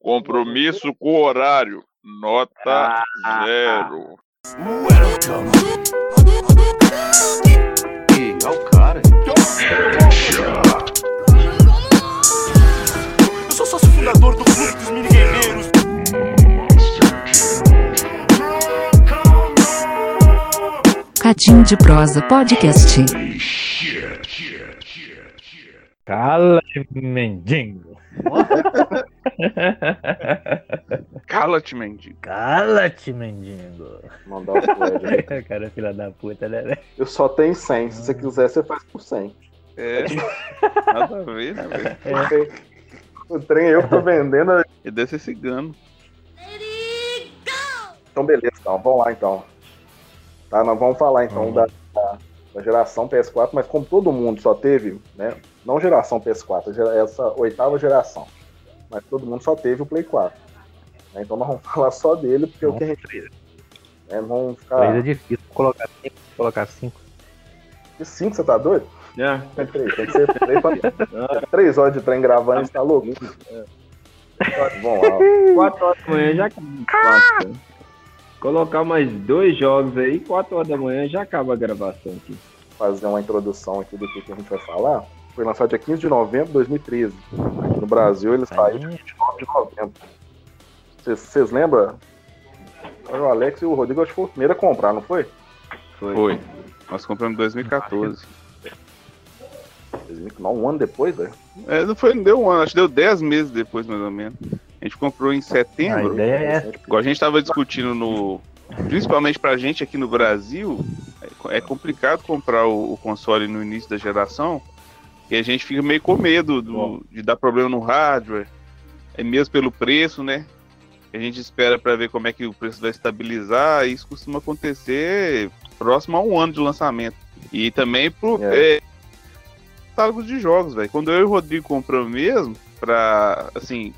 Compromisso com o horário. Nota Ah. zero. O cara. Eu sou sócio fundador do Clube dos Mini Guerreiros. Cadinho de Prosa Podcast. Cala, mendigo. Cala-te, mendigo. Cala-te, mendigo. Mandar o aí. Cara, filha da puta, né? Eu só tenho 100. Se você quiser, você faz por 100. É. Nada a ver, né, velho? O trem eu tô vendendo. E deve ser cigano. Então, beleza, então. Vamos lá, então. Tá, nós vamos falar, então, da, da- da geração PS4, mas como todo mundo só teve, né? Não geração PS4, gera- essa oitava geração. Mas todo mundo só teve o Play 4. né? Então nós vamos falar só dele, porque é o que a gente. Né, não vamos Três é ficar. difícil colocar cinco. Colocar cinco. De 5 você tá doido? É. Tem três, tem que ser três, pra... três horas de trem gravando, você tá louco? Vamos lá. 4 horas da manhã já acaba. Colocar mais dois jogos aí, 4 horas da manhã já acaba a gravação aqui. fazer uma introdução aqui do que que a gente vai falar. Foi lançado dia 15 de novembro de 2013. Aqui no Brasil ele saiu dia 29 de novembro. Vocês- lembram? O Alex e o Rodrigo acho que foi o primeiro a comprar, não foi? Foi. Nós compramos em 2014. Não, um ano depois, velho. É, não foi, não deu um ano, acho que deu 10 meses depois, mais ou menos. A gente comprou em A setembro. ideia é essa. Igual a gente tava discutindo no. Principalmente pra gente aqui no Brasil, é complicado comprar o, o console no início da geração. E a gente fica meio com medo do- de dar problema no hardware. É mesmo pelo preço, né? A gente espera pra ver como é que o preço vai estabilizar. E isso costuma acontecer próximo a um ano de lançamento. E também pro É. é, catálogos de jogos, velho. Quando eu e o Rodrigo compramos mesmo, pra, assim,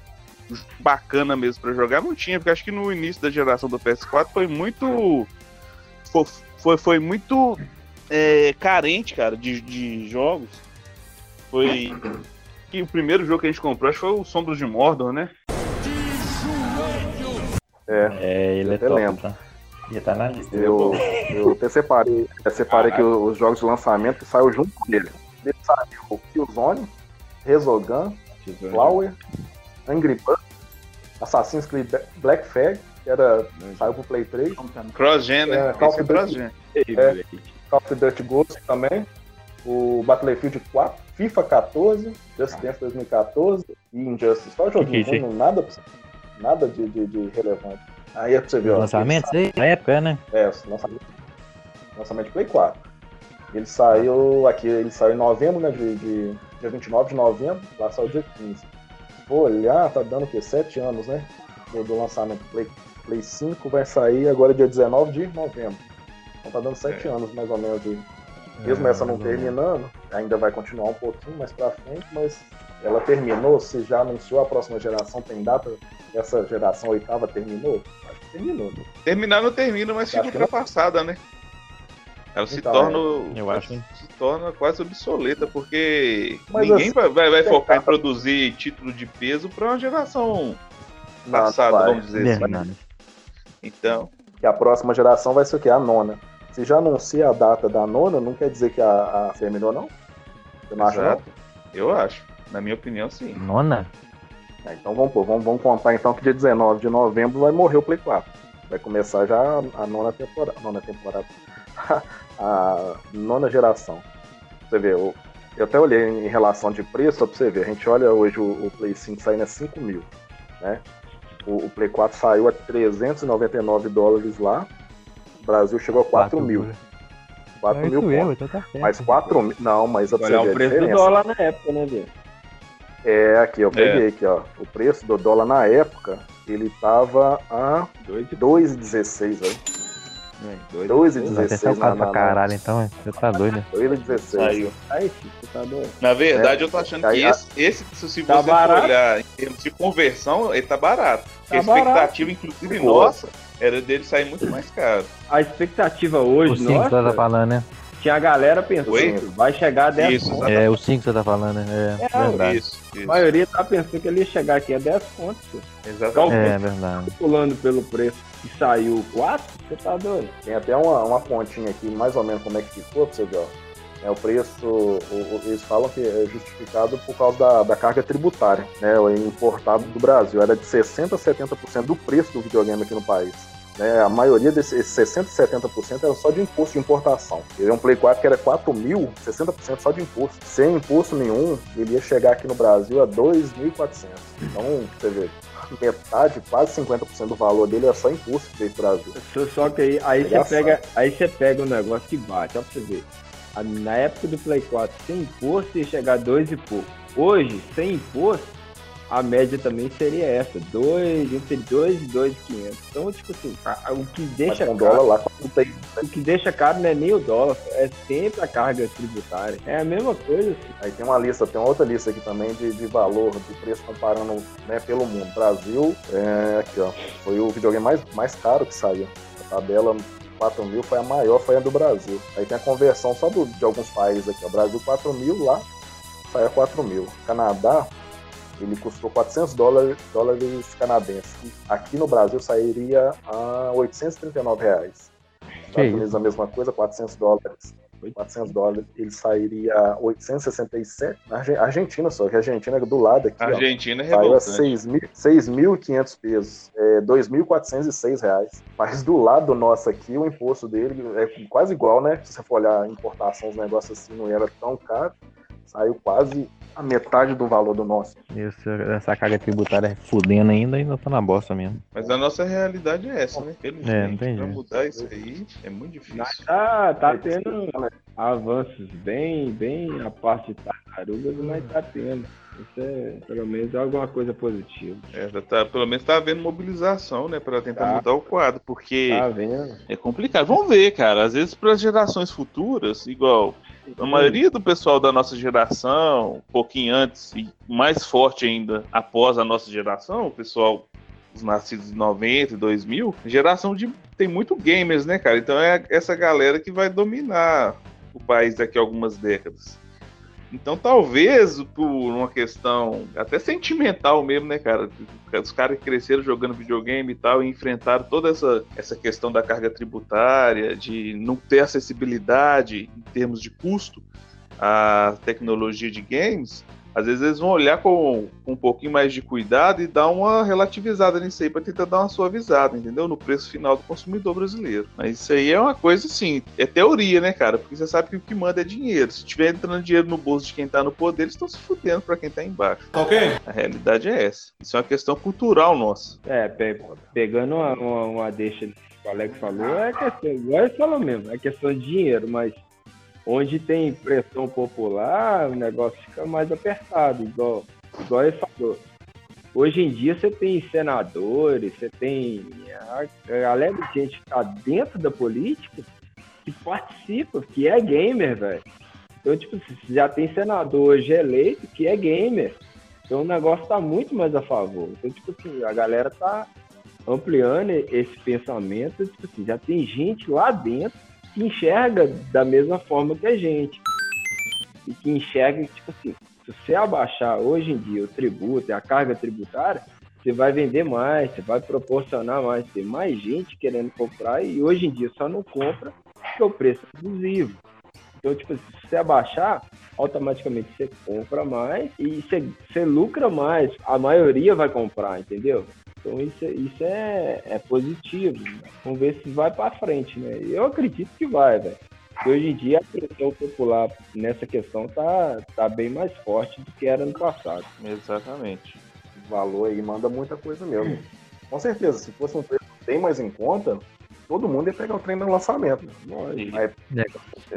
bacana mesmo pra jogar, não tinha, porque acho que no início da geração do PS4 foi muito. Foi, foi, foi muito é, carente, cara, de, de jogos. Foi. Que o primeiro jogo que a gente comprou, acho que foi o Sombras de Mordor, né? É, É, ele Eu é top, lembro. tá? Já tá na lista. eu, eu até separei, eu separei aqui os jogos de lançamento que saiu junto com ele. Ele saiu o Killzone, Resogun, Flower, Angry Birds, Assassin's Creed Black Flag, que era, saiu pro Play 3. Cross-gen, né? É, Call Esse é of Duty. cross-gen. É. Call of Duty Ghost também, o Battlefield 4, FIFA 14, Just Dance 2014 e Injustice. Só joguinho Que que é ruim, nada, nada de, de, de relevante. Aí é pra você ver. ó, Lançamento, aí? Na época, né? É, lançamento, lançamento de Play 4. Ele saiu aqui, ele saiu em novembro, né? De, de- dia 29 de novembro, lá saiu dia 15. Vou olhar, tá dando o quê? 7 anos, né? Do, do lançamento do Play, Play 5 vai sair agora dia 19 de novembro. Então tá dando 7 anos mais ou menos de. Mesmo essa não terminando, ainda vai continuar um pouquinho mais pra frente, mas ela terminou, se já anunciou a próxima geração, tem data, essa geração oitava terminou? Acho que terminou. né? Terminar não termina, mas fica que não. ultrapassada, né? Ela se Então, torna. Eu acho. se torna quase obsoleta, porque Mas ninguém assim, vai, vai, tem focar em produzir título de peso para uma geração Não, passada, vamos dizer assim. Então, que a próxima geração vai ser o quê? A nona. Se já anuncia a data da nona, não quer dizer que a, a terminou, não? Você não acha, não? exato. Eu acho. Na minha opinião, sim. Nona? É, então vamos, pôr, vamos, vamos contar então que dia 19 de novembro vai morrer o Play 4. Vai começar já a, a nona temporada. Nona temporada. a nona geração. Você vê, eu, eu até olhei em relação de preço, só pra você ver. A gente olha hoje o, o Play 5 saindo a 5 mil. Né? O, o Play 4 saiu a 399 dólares lá. O Brasil chegou a 4 mil. 4 mil eu, pontos. então tá certo. Mas 4 mil. Não, mas pra você Olhar ver o preço do diferença. dólar na época, né, Bia? É, aqui, eu peguei aqui, ó. O preço do dólar na época, ele tava a Dois e 2,16, velho. Dois. 2,16 Atenção na, caro na, pra caralho, então. Você tá doido, né? 2,16. Saiu. Aí, filho, você tá doido. Na verdade, É. eu tô achando Aí, que a- esse, esse se Tá você barato. for olhar em termos de conversão, ele tá barato. Porque Tá a expectativa, inclusive Boa. nossa, era dele sair muito mais caro. A expectativa O hoje, 5 que você tá nossa, falando, né? tinha a galera pensando, Oi? vai chegar a 10 Isso, contos. É o 5 que você tá falando, né? É, É, verdade. Isso, A isso. maioria tá pensando que ele ia chegar aqui a 10 contos. pô. Exatamente. É verdade. Pulando pelo preço que saiu o 4, você tá doido? Tem até uma, uma continha aqui, mais ou menos como é que ficou, pra você ver, ó. É, o preço, o- o- eles falam que é justificado por causa da, da carga tributária, né? Importado do Brasil. Era de 60% a 70% do preço do videogame aqui no país. Né? A maioria desses 60% e 70% era só de imposto de importação. Ele é um Play 4 que era 4 mil, 60% só de imposto. Sem imposto nenhum, ele ia chegar aqui no Brasil a 2.400. Então, você vê, metade, quase 50% do valor dele é só imposto que veio pro Brasil. Só, que aí, aí você pega, aí você pega um negócio que bate, ó pra você ver. Na época do Play 4, sem imposto, ia chegar a 2 e pouco. Hoje, sem imposto, a média também seria essa, dois, entre 2 e 2,500. Então, tipo assim, a- o que deixa com caro, lá, tem o que deixa caro não é nem o dólar, é sempre a carga tributária. É a mesma coisa, assim. Aí tem uma lista, tem uma outra lista aqui também de, de valor, de preço comparando né, pelo mundo. Brasil, é, aqui ó, foi o videogame mais, mais caro que saiu. A tabela 4 mil foi a maior, foi a do Brasil. Aí tem a conversão só do- de alguns países aqui. Ó. Brasil 4 mil, lá saiu 4 mil. Canadá, ele custou 400 dólares, dólares canadenses. Aqui no Brasil sairia a 839 reais. Estados isso? Unidos a mesma coisa, 400 dólares. 400 dólares, ele sairia 867. Na Arge- Argentina só, que a Argentina é do lado aqui, A ó. Argentina é Saiu a revoltante. 6.000 6.500 pesos, é, 2.406 reais. Mas do lado nosso aqui, o imposto dele é quase igual, né? Se você for olhar a importação, os negócios assim não era tão caro. Saiu quase a metade do valor do nosso. Esse- essa carga tributária fudendo ainda, ainda tá na bosta mesmo. Mas a nossa realidade é essa, né? Felizmente, É, não tem pra jeito. mudar isso aí é muito difícil. Mas tá, tá tendo avanços bem, bem a parte de tartarugas, mas tá tendo. Isso é, pelo menos, é alguma coisa positiva. É, já tá, pelo menos tá havendo mobilização, né, para tentar Tá. mudar o quadro, porque Tá vendo? é complicado. Vamos ver, cara. Às vezes para as gerações futuras, igual a maioria do pessoal da nossa geração, um pouquinho antes e mais forte ainda após a nossa geração, o pessoal os nascidos em 90 e 2000, geração de tem muito gamers, né, cara? Então é essa galera que vai dominar o país daqui a algumas décadas. Então, talvez, por uma questão até sentimental mesmo, né, cara? Os caras que cresceram jogando videogame e tal, e enfrentaram toda essa, essa questão da carga tributária, de não ter acessibilidade em termos de custo à tecnologia de games, às vezes eles vão olhar com, com um pouquinho mais de cuidado e dar uma relativizada nisso aí para tentar dar uma suavizada, entendeu? No preço final do consumidor brasileiro. Mas isso aí é uma coisa assim, é teoria, né, cara? Porque você sabe que o que manda é dinheiro. Se tiver entrando dinheiro no bolso de quem tá no poder, eles estão se fudendo para quem tá embaixo. Ok? A realidade é essa. Isso é uma questão cultural nossa. É, pe- pegando uma, uma, uma deixa que o Alex falou, é questão, igual ele falou mesmo, é questão de dinheiro, mas onde tem pressão popular, o negócio fica mais apertado, igual, igual ele falou. Hoje em dia você tem senadores, você tem a galera de gente que tá dentro da política que participa, que é gamer, velho. Então, tipo, já tem senador hoje eleito que é gamer. Então o negócio tá muito mais a favor. Então, tipo assim, a galera tá ampliando esse pensamento, tipo assim, já tem gente lá dentro que enxerga da mesma forma que a gente. E que enxerga, tipo assim, se você abaixar hoje em dia o tributo e a carga tributária, você vai vender mais, você vai proporcionar mais, tem mais gente querendo comprar e hoje em dia só não compra porque o preço é abusivo. Então, tipo, assim, se você abaixar, automaticamente você compra mais e você, você lucra mais. A maioria vai comprar, entendeu? Então isso, é- isso é, é positivo. Vamos ver se vai para frente, né? Eu acredito que vai, velho. Porque hoje em dia a pressão popular nessa questão tá, tá bem mais forte do que era no passado. Exatamente. O valor aí manda muita coisa mesmo. Com certeza, se fosse um preço bem mais em conta, todo mundo ia pegar o trem no lançamento. E, Aí,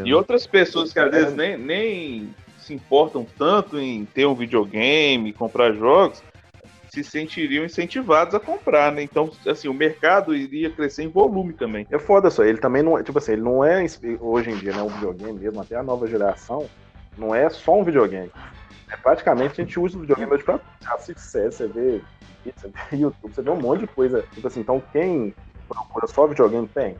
e outras pessoas que às vezes nem, nem se importam tanto em ter um videogame, comprar jogos, se sentiriam incentivados a comprar, né? Então, assim, o mercado iria crescer em volume também. É foda só, ele também não é, tipo assim, ele não é hoje em dia, né, um videogame mesmo, até a nova geração, não é só um videogame. É, praticamente a gente usa o videogame hoje pra assistir você vê, você vê YouTube, você vê um monte de coisa. Tipo assim, então quem procura só videogame tem.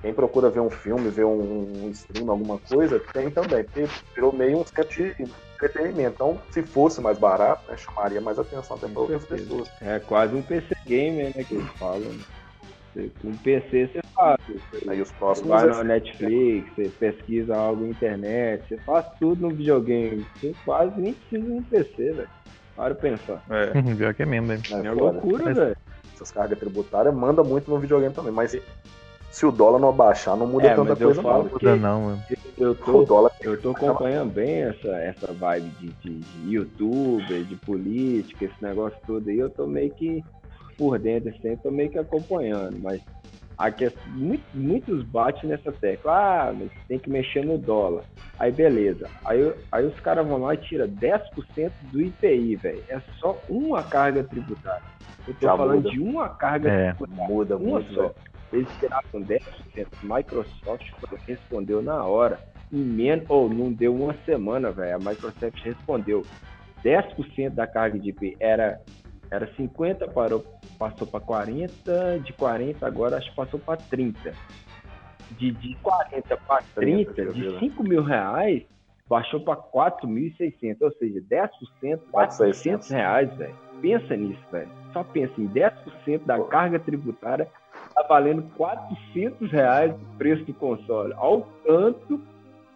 Quem procura ver um filme, ver um, um stream, alguma coisa, tem também, porque virou meio um de entretenimento. Então, se fosse mais barato, né, chamaria mais atenção até para outras pessoas. É quase um PC gamer, né, que eles falam. né? Você- Com um PC você faz. Você Aí os próximos. vai é- na Netflix, você pesquisa algo na internet, você faz tudo no videogame. Você quase nem precisa de um PC, velho. Para pensar. É. Pior que é mesmo, velho. é É loucura, velho. Essas cargas tributárias manda muito no videogame também. Mas se o dólar não abaixar, não muda É, tanta mas eu coisa, falo não. que- Não. Eu O tô, dólar eu tô acompanhando bem essa, essa vibe de, de, de youtuber, de política, esse negócio todo aí. Eu tô meio que por dentro, assim, eu tô meio que acompanhando. Mas a questão, muito- muitos batem nessa tecla. Ah, mas tem que mexer no dólar. Aí beleza. Aí, aí os caras vão lá e tiram 10% do IPI, velho. É só uma carga tributária. Eu tô Já falando muda. de uma carga É. tributária. muda Uma muito, só. Eles tiraram 10%. Microsoft respondeu na hora. Em menos, ou não deu uma semana, velho. A Microsoft respondeu. 10% da carga de IP era, era 50, parou, passou para 40, de 40 agora acho que passou para 30. De, de 40 para 30, deixa eu ver, de né? 5 mil reais, baixou para 4.600, ou seja, 10%, 400 4.600. reais, velho. Pensa nisso, velho. Só pensa em 10% da carga tributária tá valendo 400 reais o preço do console. Olha o tanto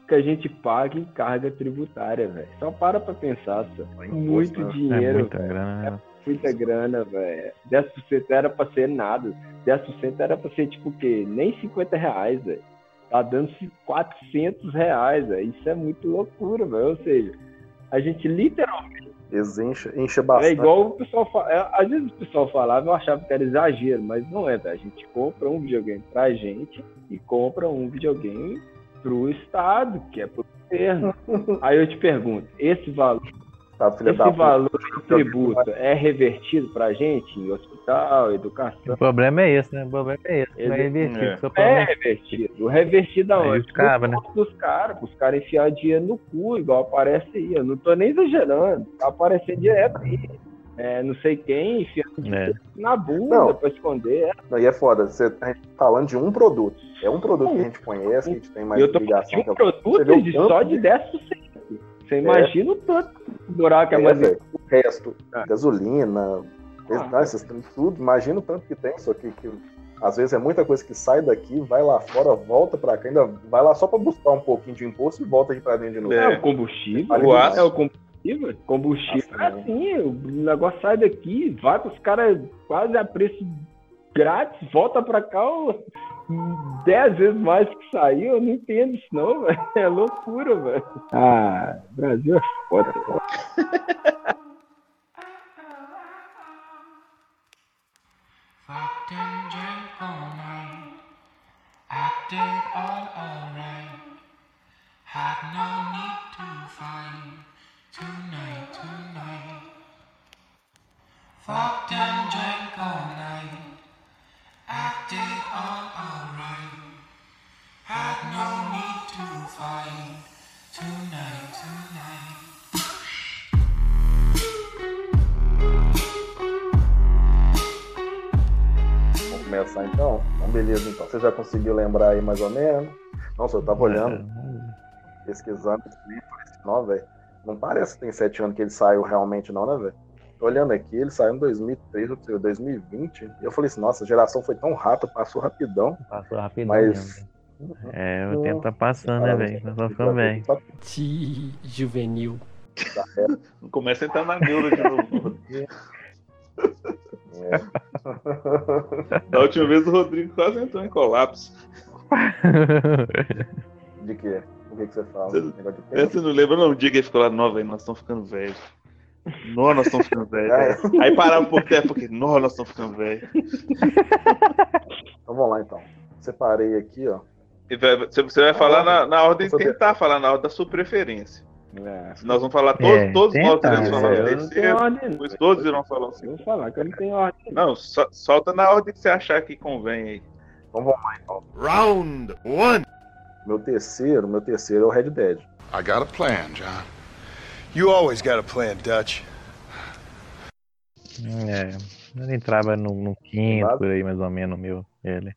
que a gente paga em carga tributária, velho. Só para pra pensar, só. Muito né? É dinheiro, muita velho. grana, né? Muita grana, velho. 10% era pra ser nada. 10% era pra ser, tipo, o quê? Nem 50 reais, velho. Tá dando 400 reais, velho. Isso é muito loucura, velho. Ou seja, a gente literalmente Eles enchem enche é bastante. igual o pessoal fala. é, às vezes o pessoal falava, eu achava que era exagero, mas não é, velho. A gente compra um videogame pra gente e compra um videogame pro Estado, que é pro governo. Aí eu te pergunto, esse valor, Tá, esse valor do tributo é revertido pra gente em hospital, educação? O problema é esse, né? O problema é esse. Ele- Não é invertido. é. Seu É é revertido. O revertido aonde? No bolso dos caras, os caras enfiar dinheiro no cu, igual aparece aí. Eu não tô nem exagerando. Tá aparecendo direto aí. É, não sei quem enfiando É. na bunda Não. pra esconder. Não, e é foda, você, a gente tá falando de um produto. É um produto que a gente conhece, que a gente tem mais eu tô falando de ligação. um é produto de só de- de 10%. Você imagina o tanto buraco é É, mais. O resto, Ah. gasolina, Esses trem, tudo, imagina o tanto que tem, só que, que às vezes é muita coisa que sai daqui, vai lá fora, volta pra cá, ainda vai lá só pra buscar um pouquinho de imposto e volta aqui pra dentro de novo. É. É o combustível. O é aço. o combustível. Combustível é assim, o negócio sai daqui, vai pros caras quase a preço grátis, volta pra cá ó, dez vezes mais que saiu. Eu não entendo isso não, velho. É loucura, velho. Ah, Brasil é foda. Fucked drank all night. Acted all alright. Had no need to fight. Tonight, tonight. Fucked and drank all night. Acted all alright. Had no need to fight. Tonight, tonight. Começar então? Então, beleza, então. Você já conseguiu lembrar aí mais ou menos? Nossa, eu tava olhando, pesquisando não, velho. Não parece que tem sete anos que ele saiu realmente, não, né, velho? Tô olhando aqui, ele saiu em 2003, ou seja, 2020. E eu falei assim, nossa, a geração foi tão rápida, passou rapidão. Passou rapidão Mas. mesmo. É, o tempo tá passando, né, velho? Nós vamos ficando velho. Juvenil. Não começa a entrar na neura de novo. É. Da última vez o Rodrigo quase entrou em colapso. De quê? O que, que você fala? Você- É? Você não lembra não? O dia que ele ficou lá, velho, nós estamos ficando velhos. Nó, nós estamos ficando velhos. É. velho. Aí parava um pouco tempo, porque, nó, nós estamos ficando velhos. Então vamos lá então. Separei aqui, ó. Vai- Você vai falar na, na ordem, tentar falar na ordem da sua preferência. É. Nós vamos falar todos, É, todos nós iremos falar tenho terceiro, ordem. depois todos irão falar segundo. vou falar que eu não tenho ordem. Não, so- solta na ordem que você achar que convém aí. Então vamos lá então. Round one. Meu terceiro, meu terceiro é o Red Dead. I got a plan, John. You always got a plan, Dutch. É, ele entrava no, no quinto, por aí, mais ou menos, meu. Ele.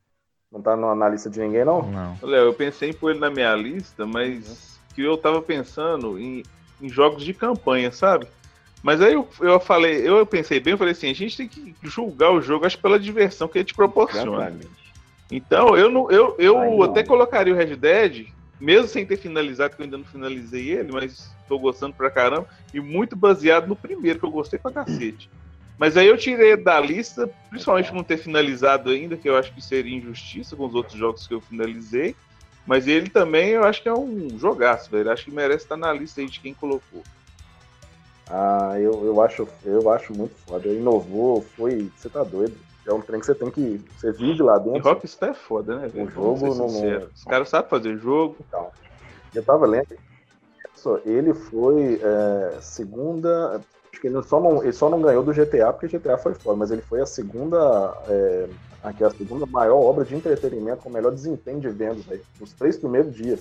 Não tá na, na lista de ninguém, não? Não. Léo, eu pensei em pôr ele na minha lista, mas que eu tava pensando em, em jogos de campanha, sabe? Mas aí eu, eu falei, eu pensei bem, eu falei assim, a gente tem que julgar o jogo, acho pela diversão que ele te proporciona. Exatamente. Então, eu não, eu, eu Ai, até colocaria o Red Dead, mesmo sem ter finalizado, que eu ainda não finalizei ele, mas tô gostando pra caramba, e muito baseado no primeiro, que eu gostei pra cacete. Mas aí eu tirei da lista, principalmente por não ter finalizado ainda, que eu acho que seria injustiça com os outros jogos que eu finalizei. Mas ele também eu acho que é um jogaço, velho. Acho que merece estar na lista aí de quem colocou. Ah, eu, eu, acho, eu acho muito foda. Inovou, foi. Você tá doido. É um trem que você tem que. Você vive lá E dentro. Rockstar é foda, né, velho? O jogo não-. Os caras sabem fazer jogo. Então, eu tava lendo. Só, ele foi é, segunda. Acho que ele só, não, ele só não ganhou do GTA porque GTA foi foda, mas ele foi a segunda. É, aqui, a segunda maior obra de entretenimento com o melhor desempenho de vendas, velho. Nos três primeiros dias.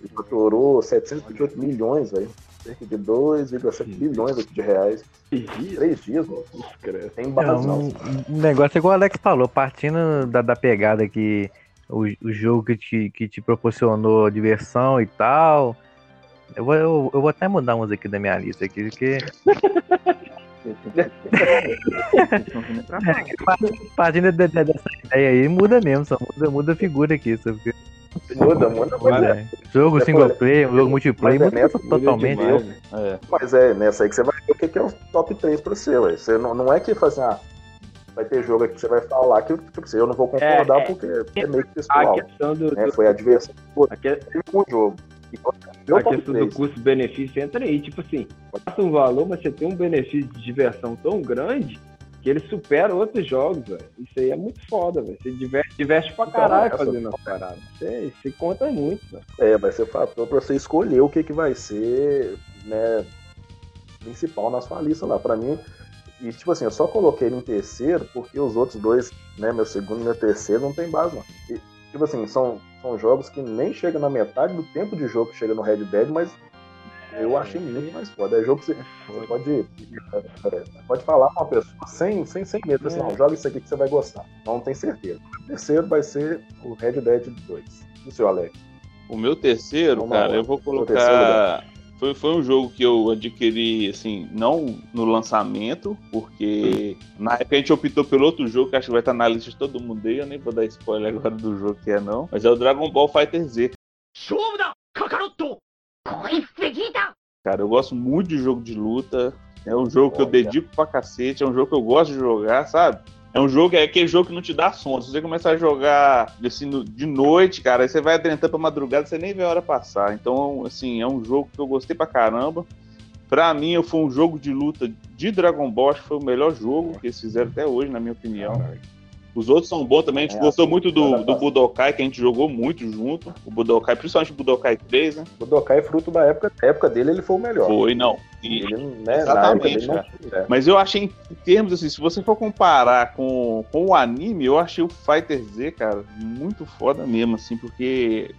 Ele faturou 728 milhões, velho. Cerca de 2,7 bilhões aqui de reais. Três dias, mano. Tem É, base, não. um, um negócio igual o Alex falou, partindo da, da pegada que o, o jogo que te, que te proporcionou diversão e tal. Eu vou, eu, eu vou até mudar uns aqui da minha lista aqui, porque partindo de- de- dessa ideia aí, muda mesmo, só muda, muda a figura aqui. Porque, Muda, muda, mas é. é, jogo É, single player, um jogo multiplayer, mas é muda nessa- totalmente. demais, né? É. Mas é nessa aí que você vai ver o que é o top 3 pra você, ué. Você não, não é que faz assim, ah, vai ter jogo aqui que você vai falar que tipo, eu não vou concordar É, é. porque é meio que A pessoal. questão do, Né? do- Foi a diversão a que- com o jogo. Então, meu a questão do 3. custo-benefício entra aí. Tipo assim, passa um valor, mas você tem um benefício de diversão tão grande que ele supera outros jogos, velho. Isso aí é muito foda, velho. Você diverte, diverte pra Então, caralho essa- fazendo as paradas. Você, você conta muito, velho. É, vai ser fator pra você escolher o que, que vai ser, né, principal na sua lista lá. Pra mim, e tipo assim, eu só coloquei ele em terceiro porque os outros dois, né, meu segundo e meu terceiro, não tem base, não. E, tipo assim, são, são jogos que nem chegam na metade do tempo de jogo que chega no Red Dead, mas eu achei muito mais foda. É jogo que você, você pode, pode falar com uma pessoa sem, sem, sem medo. Assim, não, joga isso aqui que você vai gostar. Não tem certeza. O terceiro vai ser o Red Dead 2. E o seu Alex? O meu terceiro, Vamos cara, lá. eu vou terceiro colocar. Foi, foi um jogo que eu adquiri, assim, não no lançamento, porque na época a gente optou pelo outro jogo, que acho que vai estar na lista de todo mundo aí. Eu nem vou dar spoiler agora do jogo que é, não. Mas é o Dragon Ball Fighter Z. Cara, eu gosto muito de jogo de luta. É um jogo que eu dedico pra cacete. É um jogo que eu gosto de jogar, sabe? É um jogo, é aquele jogo que não te dá sono. Se você começar a jogar assim, de noite, cara, você vai adiantando pra madrugada, você nem vê a hora passar. Então, assim, é um jogo que eu gostei pra caramba. Pra mim, foi um jogo de luta de Dragon Ball, acho que foi o melhor jogo que eles fizeram até hoje, na minha opinião. Os outros são bons também. A gente É, gostou muito do, do Budokai, que a gente jogou muito junto. O Budokai, principalmente o Budokai 3, né? O Dokai é fruto da época. Época dele, ele foi o melhor. Foi, não. E- Ele, né, Exatamente, dele é. Mas eu achei, em termos assim, se você for comparar com, com o anime, eu achei o Fighter Z, cara, muito foda mesmo, assim, porque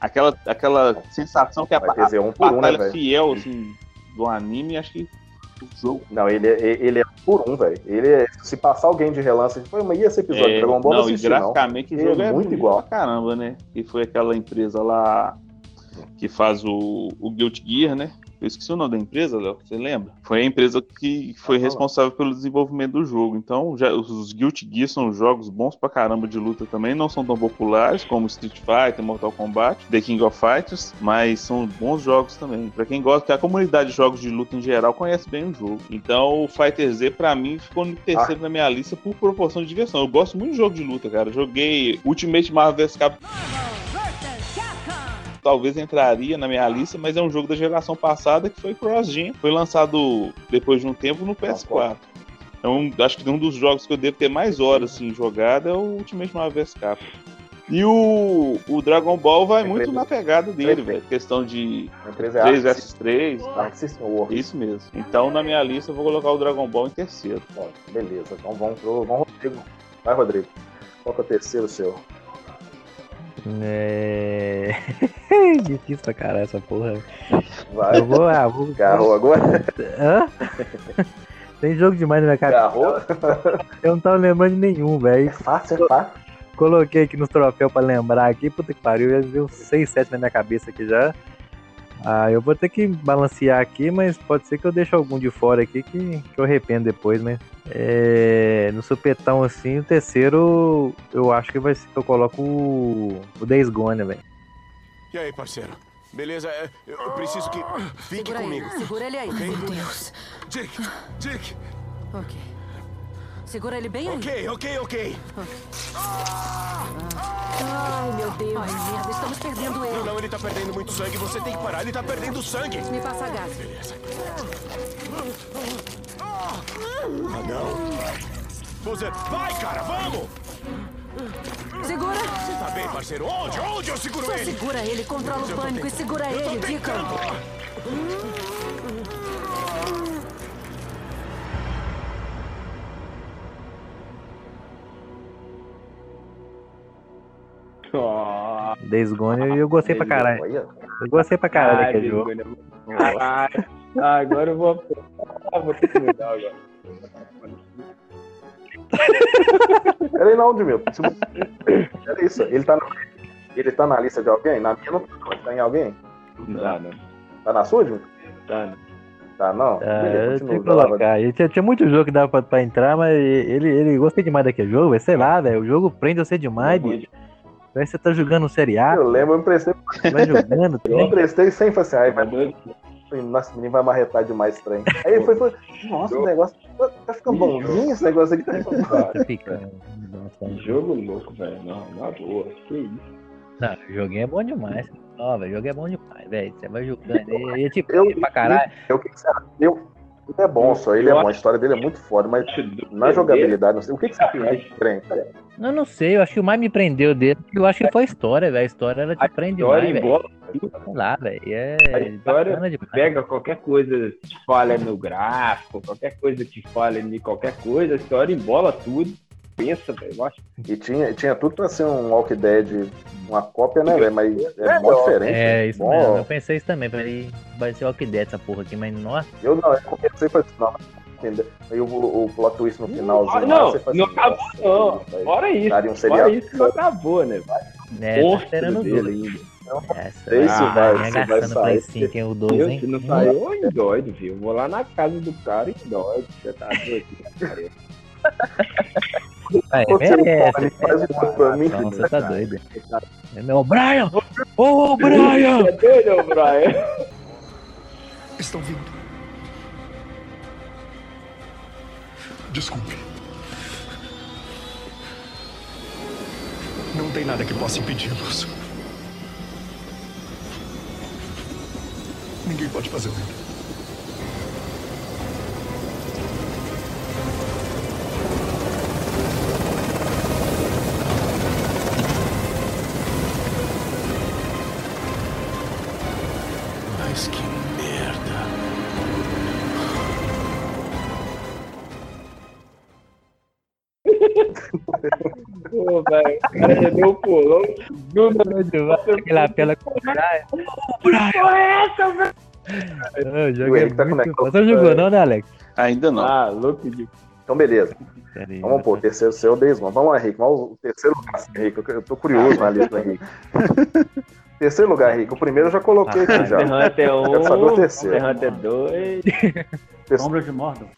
aquela, aquela sensação que a, a dizer um por um, né, batalha fiel, assim, do anime, acho que o jogo. Não, ele, é- ele é por um, velho. Ele é- se passar alguém de relance, tipo, mas e esse episódio É, Dragon Ball? não, não e assisti, não. graficamente o Ele jogo é é muito igual. pra caramba, né? Que foi aquela empresa lá que faz o, o Guilty Gear, né? Eu esqueci o nome da empresa, Léo, você lembra? Foi a empresa que foi fala. responsável pelo desenvolvimento do jogo. Então, já, os Guilty Gear são jogos bons pra caramba de luta também, não são tão populares como Street Fighter, Mortal Kombat, The King of Fighters, mas são bons jogos também. Pra quem gosta, que a comunidade de jogos de luta em geral conhece bem o jogo. Então, o Fighter Z pra mim ficou no terceiro Ah. na minha lista por proporção de diversão. Eu gosto muito de jogo de luta, cara. Joguei Ultimate Marvel vs Capcom talvez entraria na minha lista, mas é um jogo da geração passada que foi Cross-Gen. Foi lançado depois de um tempo no PS4. Então, acho que um dos jogos que eu devo ter mais horas assim, jogado é o Ultimate Marvel vs Capcom. E o, o Dragon Ball vai muito na pegada dele, velho. Questão de A empresa é 3 Arc vs 3. Arc System Works. Isso mesmo. Então, na minha lista, eu vou colocar o Dragon Ball em terceiro. Beleza, então vamos pro. Vamos, Rodrigo. Vai, Rodrigo. Qual que é o terceiro seu? É. Difícil pra caralho essa porra. Vai. Eu vou, ah, vou. Garrou agora? Hã? Tem jogo demais na minha cabeça. Garrou? Eu não tava lembrando de nenhum, É velho. fácil, é fácil. coloquei aqui nos troféus pra lembrar aqui, puta que pariu, já deu 6, 7 na minha cabeça aqui já. Ah, eu vou ter que balancear aqui, mas pode ser que eu deixe algum de fora aqui que, que eu arrependo depois, mas. É, no supetão assim, o terceiro eu acho que vai ser que eu coloco o, o Days Gone, velho. E aí, parceiro? Beleza? É, Eu preciso que fique Segura comigo. ele, segura ele aí. Meu Deus. Dick, Dick. Ok. Segura ele bem aí. Ok, ok, ok. Ai, meu Deus. Ai, merda, estamos perdendo Não, ele. não, ele tá perdendo muito sangue. Você tem que parar. Ele tá perdendo sangue. Me passa a gás. Beleza. Ah, não. Você vai, cara, vamos! Segura. Você tá bem, parceiro? Onde? Onde eu seguro Só ele? segura ele, controla o pânico e segura Eu ele. Ó, Days Gone eu gostei pra caralho. Eu gostei pra caralho daquele Deus, jogo. Caralho. Ah, agora eu vou. Ah, vou ter que mudar agora. Peraí, não, Dimil. Era isso. Ele tá, na... ele tá na lista de alguém? Na minha não tá. Tá em alguém? Tá, não. Tá na sua, Dimil? Tá, não. Tá, não? Ah, eu tinha que colocar. Tinha, tinha muito jogo que dava pra, pra entrar, mas ele, ele gostei demais daquele jogo, velho. Sei lá, velho. O jogo prende você demais, bicho. Parece que você tá jogando um seriado, Eu lembro, eu emprestei, vai jogando. eu tem- emprestei sem assim, ai, vai, Doido? nossa, esse menino vai marretar demais esse trem. Aí ele foi, foi nossa, o negócio tá, tá ficando bonzinho esse negócio aqui. Tá ficando Tá Jogo louco, velho. Não, na boa. Que isso? Não, o joguinho é bom demais. Ó, velho, o jogo é bom demais, velho. Você vai jogando. E, tipo, Eu- pra caralho. Eu, o? Eu, ele é bom só, ele é Eu bom, a história dele é muito foda, mas na jogabilidade, não sei. O que, que você acha de trem, cara? Eu não sei, eu acho que o mais me prendeu dele, eu acho que foi a história, velho. A história ela te A prende história demais, velho. embola Sei lá, velho. É A história pega qualquer coisa que falha no gráfico, qualquer coisa que falha em qualquer coisa, a história embola tudo. Pensa, velho. E tinha, tinha tudo pra ser um Walk Dead, uma cópia, né, velho? Mas é mó diferente. É, né? isso Mó- mesmo. Eu pensei isso também. Falei, vai ser o que essa porra aqui, mas nossa. Eu não, eu comecei pra não, entendeu? Aí o, o plot twist no finalzinho. Ah, lá, não, você fala não assim, acabou, nossa, não. vai- Fora isso. daria um Fora seriado. isso que não acabou, né? Vai É, tô monstro esperando o dele ainda. Essa, sei ah, vai- vai se vai sair, 5 tem o 2, Eu, hein? se não saiu, eu endoido, viu? Eu vou lá na casa do cara e endoido. Você tá doido? Ah, é, merece, ele faz isso pra mim. Não, você tá doido. É meu Brian! Ô, Brian! Você é doido, Brian? Estão vindo. Desculpe. Não tem nada que possa impedi-los. Ninguém pode fazer nada. Pô, velho. O cara deu um pulão. Aquele apelo com o Brian. Ô, Brian! Ô, O jogo E é ele tá com muito o bom. Você não jogou não, né, Alex? Ainda não. Ah, louco de. Então, beleza. Aí, Vamos pôr o terceiro seu, Gone. Vamos lá, Henrique. Vamos o terceiro lugar, Henrique. Eu- Eu tô curioso na lista, Henrique. terceiro lugar, Henrique. O primeiro eu já coloquei aqui já. Hunter Hunter Quero saber o 1, terceiro. Hunter Hunter 2. Sombra de Mordor.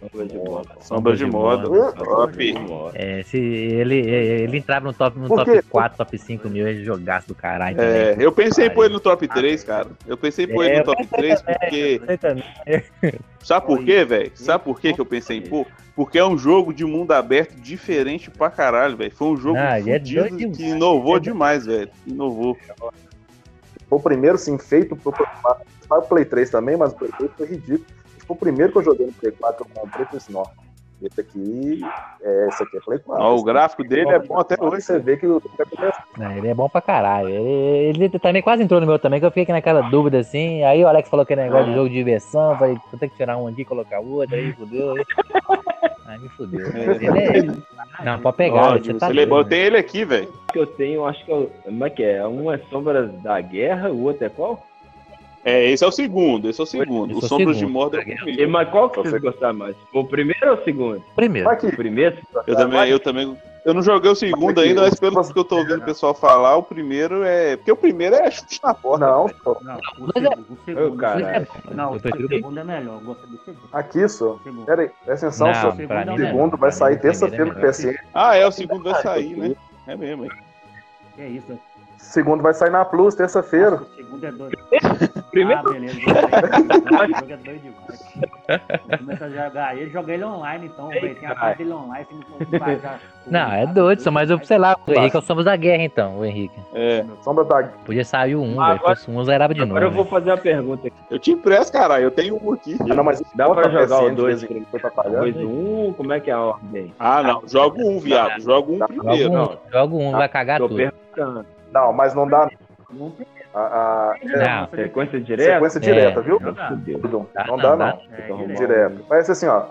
Sombra de moda. Sombra de moda. Top. É, se ele, ele entrava no top, no top quê? 4, top 5 mil, ele jogasse do caralho. É, também. eu pensei em pôr ele no top 3, cara. Eu pensei em pôr ele É, no top 3 porque. Sabe por quê, velho? Sabe por quê que eu pensei em pôr? Porque é um jogo de mundo aberto diferente pra caralho, velho. Foi um jogo Ah, é que inovou demais, velho. Inovou. Foi o primeiro, sim, feito pro, pro, para o Play 3 também, mas o Play 3 foi ridículo. Foi o primeiro que eu joguei no Play 4 que eu comprei foi esse, não. Esse aqui, é, esse aqui é Play 4. Ó, o gráfico dele é bom até hoje. Você vê que o começar. Não, ele é bom pra caralho. Ele, ele também quase entrou no meu também, que eu fiquei naquela dúvida assim. Aí o Alex falou que é negócio de jogo de diversão. eu Falei, vou ter que tirar um aqui e colocar outro. Aí fudeu. Aí, aí me fudeu. Mas ele é. Não, pode pegar. Ó, você tá ele é bom. doido, Eu tenho ele aqui, velho. que eu tenho, acho que é o. Como é que é? Um é Sombras da Guerra, o outro é qual? É, esse é o segundo, esse é o segundo. Esse o é o Sombras de segundo. Mordor é o E, primeiro. mas qual que sei- gostaram mais? O primeiro ou o segundo? Primeiro. Aqui. O primeiro? Eu também, eu também. Eu não joguei o segundo Mas ainda, mas pelo que eu tô ouvindo o pessoal falar, o primeiro é. Porque o primeiro é chute na porta. Não, pô. Não, o é- segundo, o segundo. Ô, caralho. Não, Eu o segundo é melhor. Eu gostei do segundo. aqui, só. Pera aí, presta atenção, Não, só. Segundo O é segundo vai sair terça-feira no primeiro é PSN. Ah, é, o segundo vai sair, né? É mesmo, hein? Que isso? Segundo vai sair na Plus, terça-feira. O segundo é doido. Primeiro? Ah, beleza. O jogo é doido demais. Começa a jogar ele, joga ele online, então. velho. Tem a parte dele online, você não consegue baixar. Não, é doido, só, mas eu, sei lá, o Henrique é o Somos da Guerra, então, o Henrique. É. Sombra da Podia sair o 1, Ah, velho. agora- Fosse um, zerava de novo. Agora eu vou fazer uma pergunta aqui. Eu te empresto, caralho. Eu tenho um aqui. Ah, não, mas Dá pra jogar o dois em quando pra pagar. Dois, um, como é que é a ordem? Ah, não. Joga um, viado. Joga um Joga primeiro. um, joga um, vai cagar Tô tudo. perguntando. Não, mas não dá. Não tem A, a- Não, Sequência direta? sequência É. direta, viu? Não dá. Não, Dá, não. É, Então, direto. Direto. Mas assim, ó,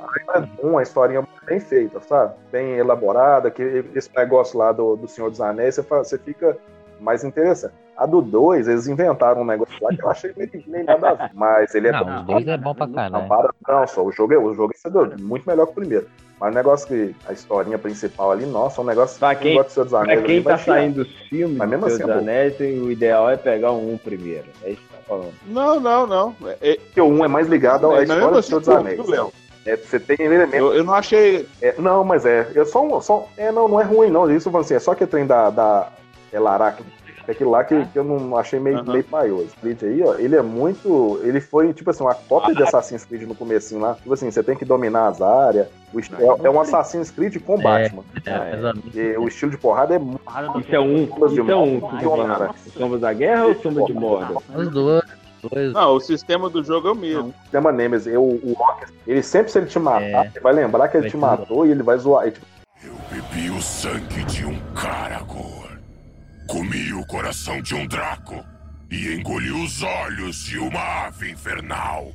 uma historinha bem feita, sabe? Bem elaborada, que esse negócio lá do, do Senhor dos Anéis, você, fala- você fica mais interessante. A do 2, eles inventaram um negócio lá que eu achei meio, meio nada a ver. Mas ele é Não, bom. os dois é bom pra Não, caralho. para, não, só o jogo é o jogo é muito melhor que o primeiro. Mas o negócio que a historinha principal ali, nossa, é um negócio Pra que quem- gosta do Senhor dos Anéis. Pra quem tá saindo dos filmes Mas do mesmo assim é bom. Anéis, o ideal é pegar um um primeiro. É isso que tá falando. Não, não, não. É, Porque o 1 é mais ligado à Mas história mesmo do assim, Senhor dos Anéis. É, você tem elementos. eu, eu não achei. é, não, mas é. É só um. Só, é, não, não é ruim, não. Isso assim, é só que trem da. da é Larac. É aquilo lá que, que eu não achei meio, Aham. meio paioso. O Creed aí, ó, ele é muito. Ele foi, tipo assim, uma cópia de Assassin's Creed no comecinho lá. Tipo assim, você tem que dominar as áreas. O est- é, é um Assassin's Creed com Batman. É, mais ou menos. E o estilo de porrada é muito. Isso é um. Isso é um. Cara. O Sombras da Guerra ou o Sombra de Mordor? Os dois. Não, o sistema do jogo é o mesmo. Sistema Nemesis. Eu, o Rock, ele sempre, se ele te matar, É. ele vai lembrar que ele Vai te matou e ele vai zoar. E, tipo, Eu bebi o sangue de um Caragor. Comi o coração de um Draco. E engoli os olhos de uma ave infernal.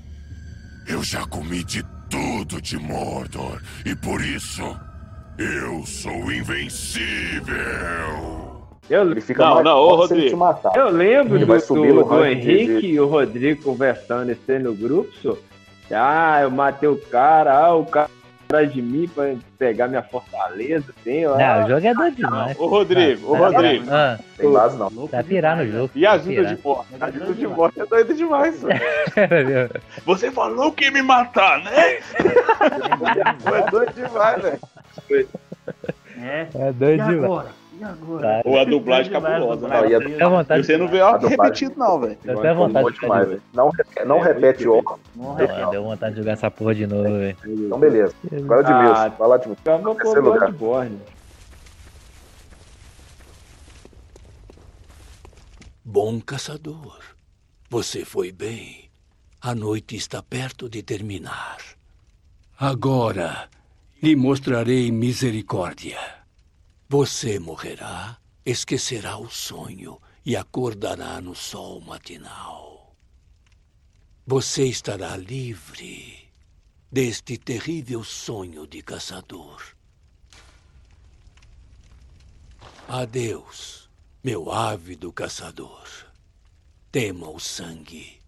Eu já comi de tudo de Mordor. E por isso, eu sou invencível. Eu, ele fica Não, mais não, ô, te Rodrigo. matar. eu lembro Ele do, do, do Henrique e o Rodrigo conversando aí no grupo, só. Ah, eu matei o cara, ah, o cara atrás de mim pra pegar minha fortaleza, tem, Não, ah, o jogo é doido demais. Ô, Rodrigo, ô, Tá- Rodrigo. Ah, Tem base, não. Tá pirar no jogo. E a tá ajuda de morte? A ajuda de morte é doida demais. Você falou que ia me matar, né? é doido demais, velho. É. É doido demais. Agora? Ou a dublagem Doido demais, cabulosa, dublagem. né? Dá vontade Você não vê A algo dublagem- repetido, não, velho. Dá até vontade de demais, velho. Não, repete- não É, repete o. Não Não, é. deu vontade de jogar essa porra de novo, velho. Então, beleza. Agora de Ah, Mills. Vai lá de Mills. Acabou com o. Bloodborne. Bom caçador. Você foi bem. A noite está perto de terminar. Agora lhe mostrarei misericórdia. Você morrerá, esquecerá o sonho e acordará no sol matinal. Você estará livre deste terrível sonho de caçador. Adeus, meu ávido caçador. Tema o sangue.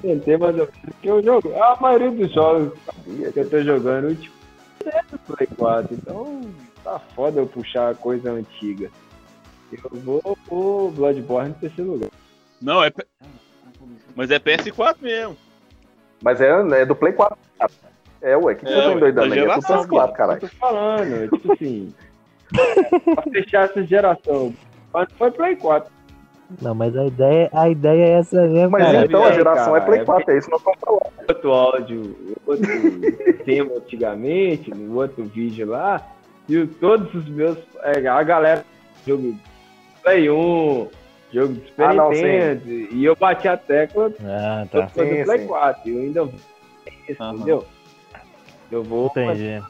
Tentei, mas eu, que eu jogo. A maioria dos jogos que eu tô jogando, tipo, é do Play 4, então tá foda eu puxar coisa antiga. Eu vou pro Bloodborne em terceiro lugar. Não, é. Mas é PS4 mesmo. Mas é, é do Play 4. cara. É, ué. que, que É, você da também? É do geração, PS4, caralho. Eu tô falando, é tipo assim. pra fechar essa geração. Mas foi Play 4. Não, mas a ideia, a ideia é essa mesmo, Mas cara. então a é, geração é cara, Play é 4, é isso que nós estamos falando. outro áudio, outro tema antigamente, no outro vídeo lá, e todos os meus. é, a galera jogo Play 1, jogo de Super Ah, não, Nintendo, e eu bati a tecla Ah, tá. fazendo Sim, Play sim. 4. E eu ainda vou. Isso, Aham. entendeu? Eu vou, Entendi.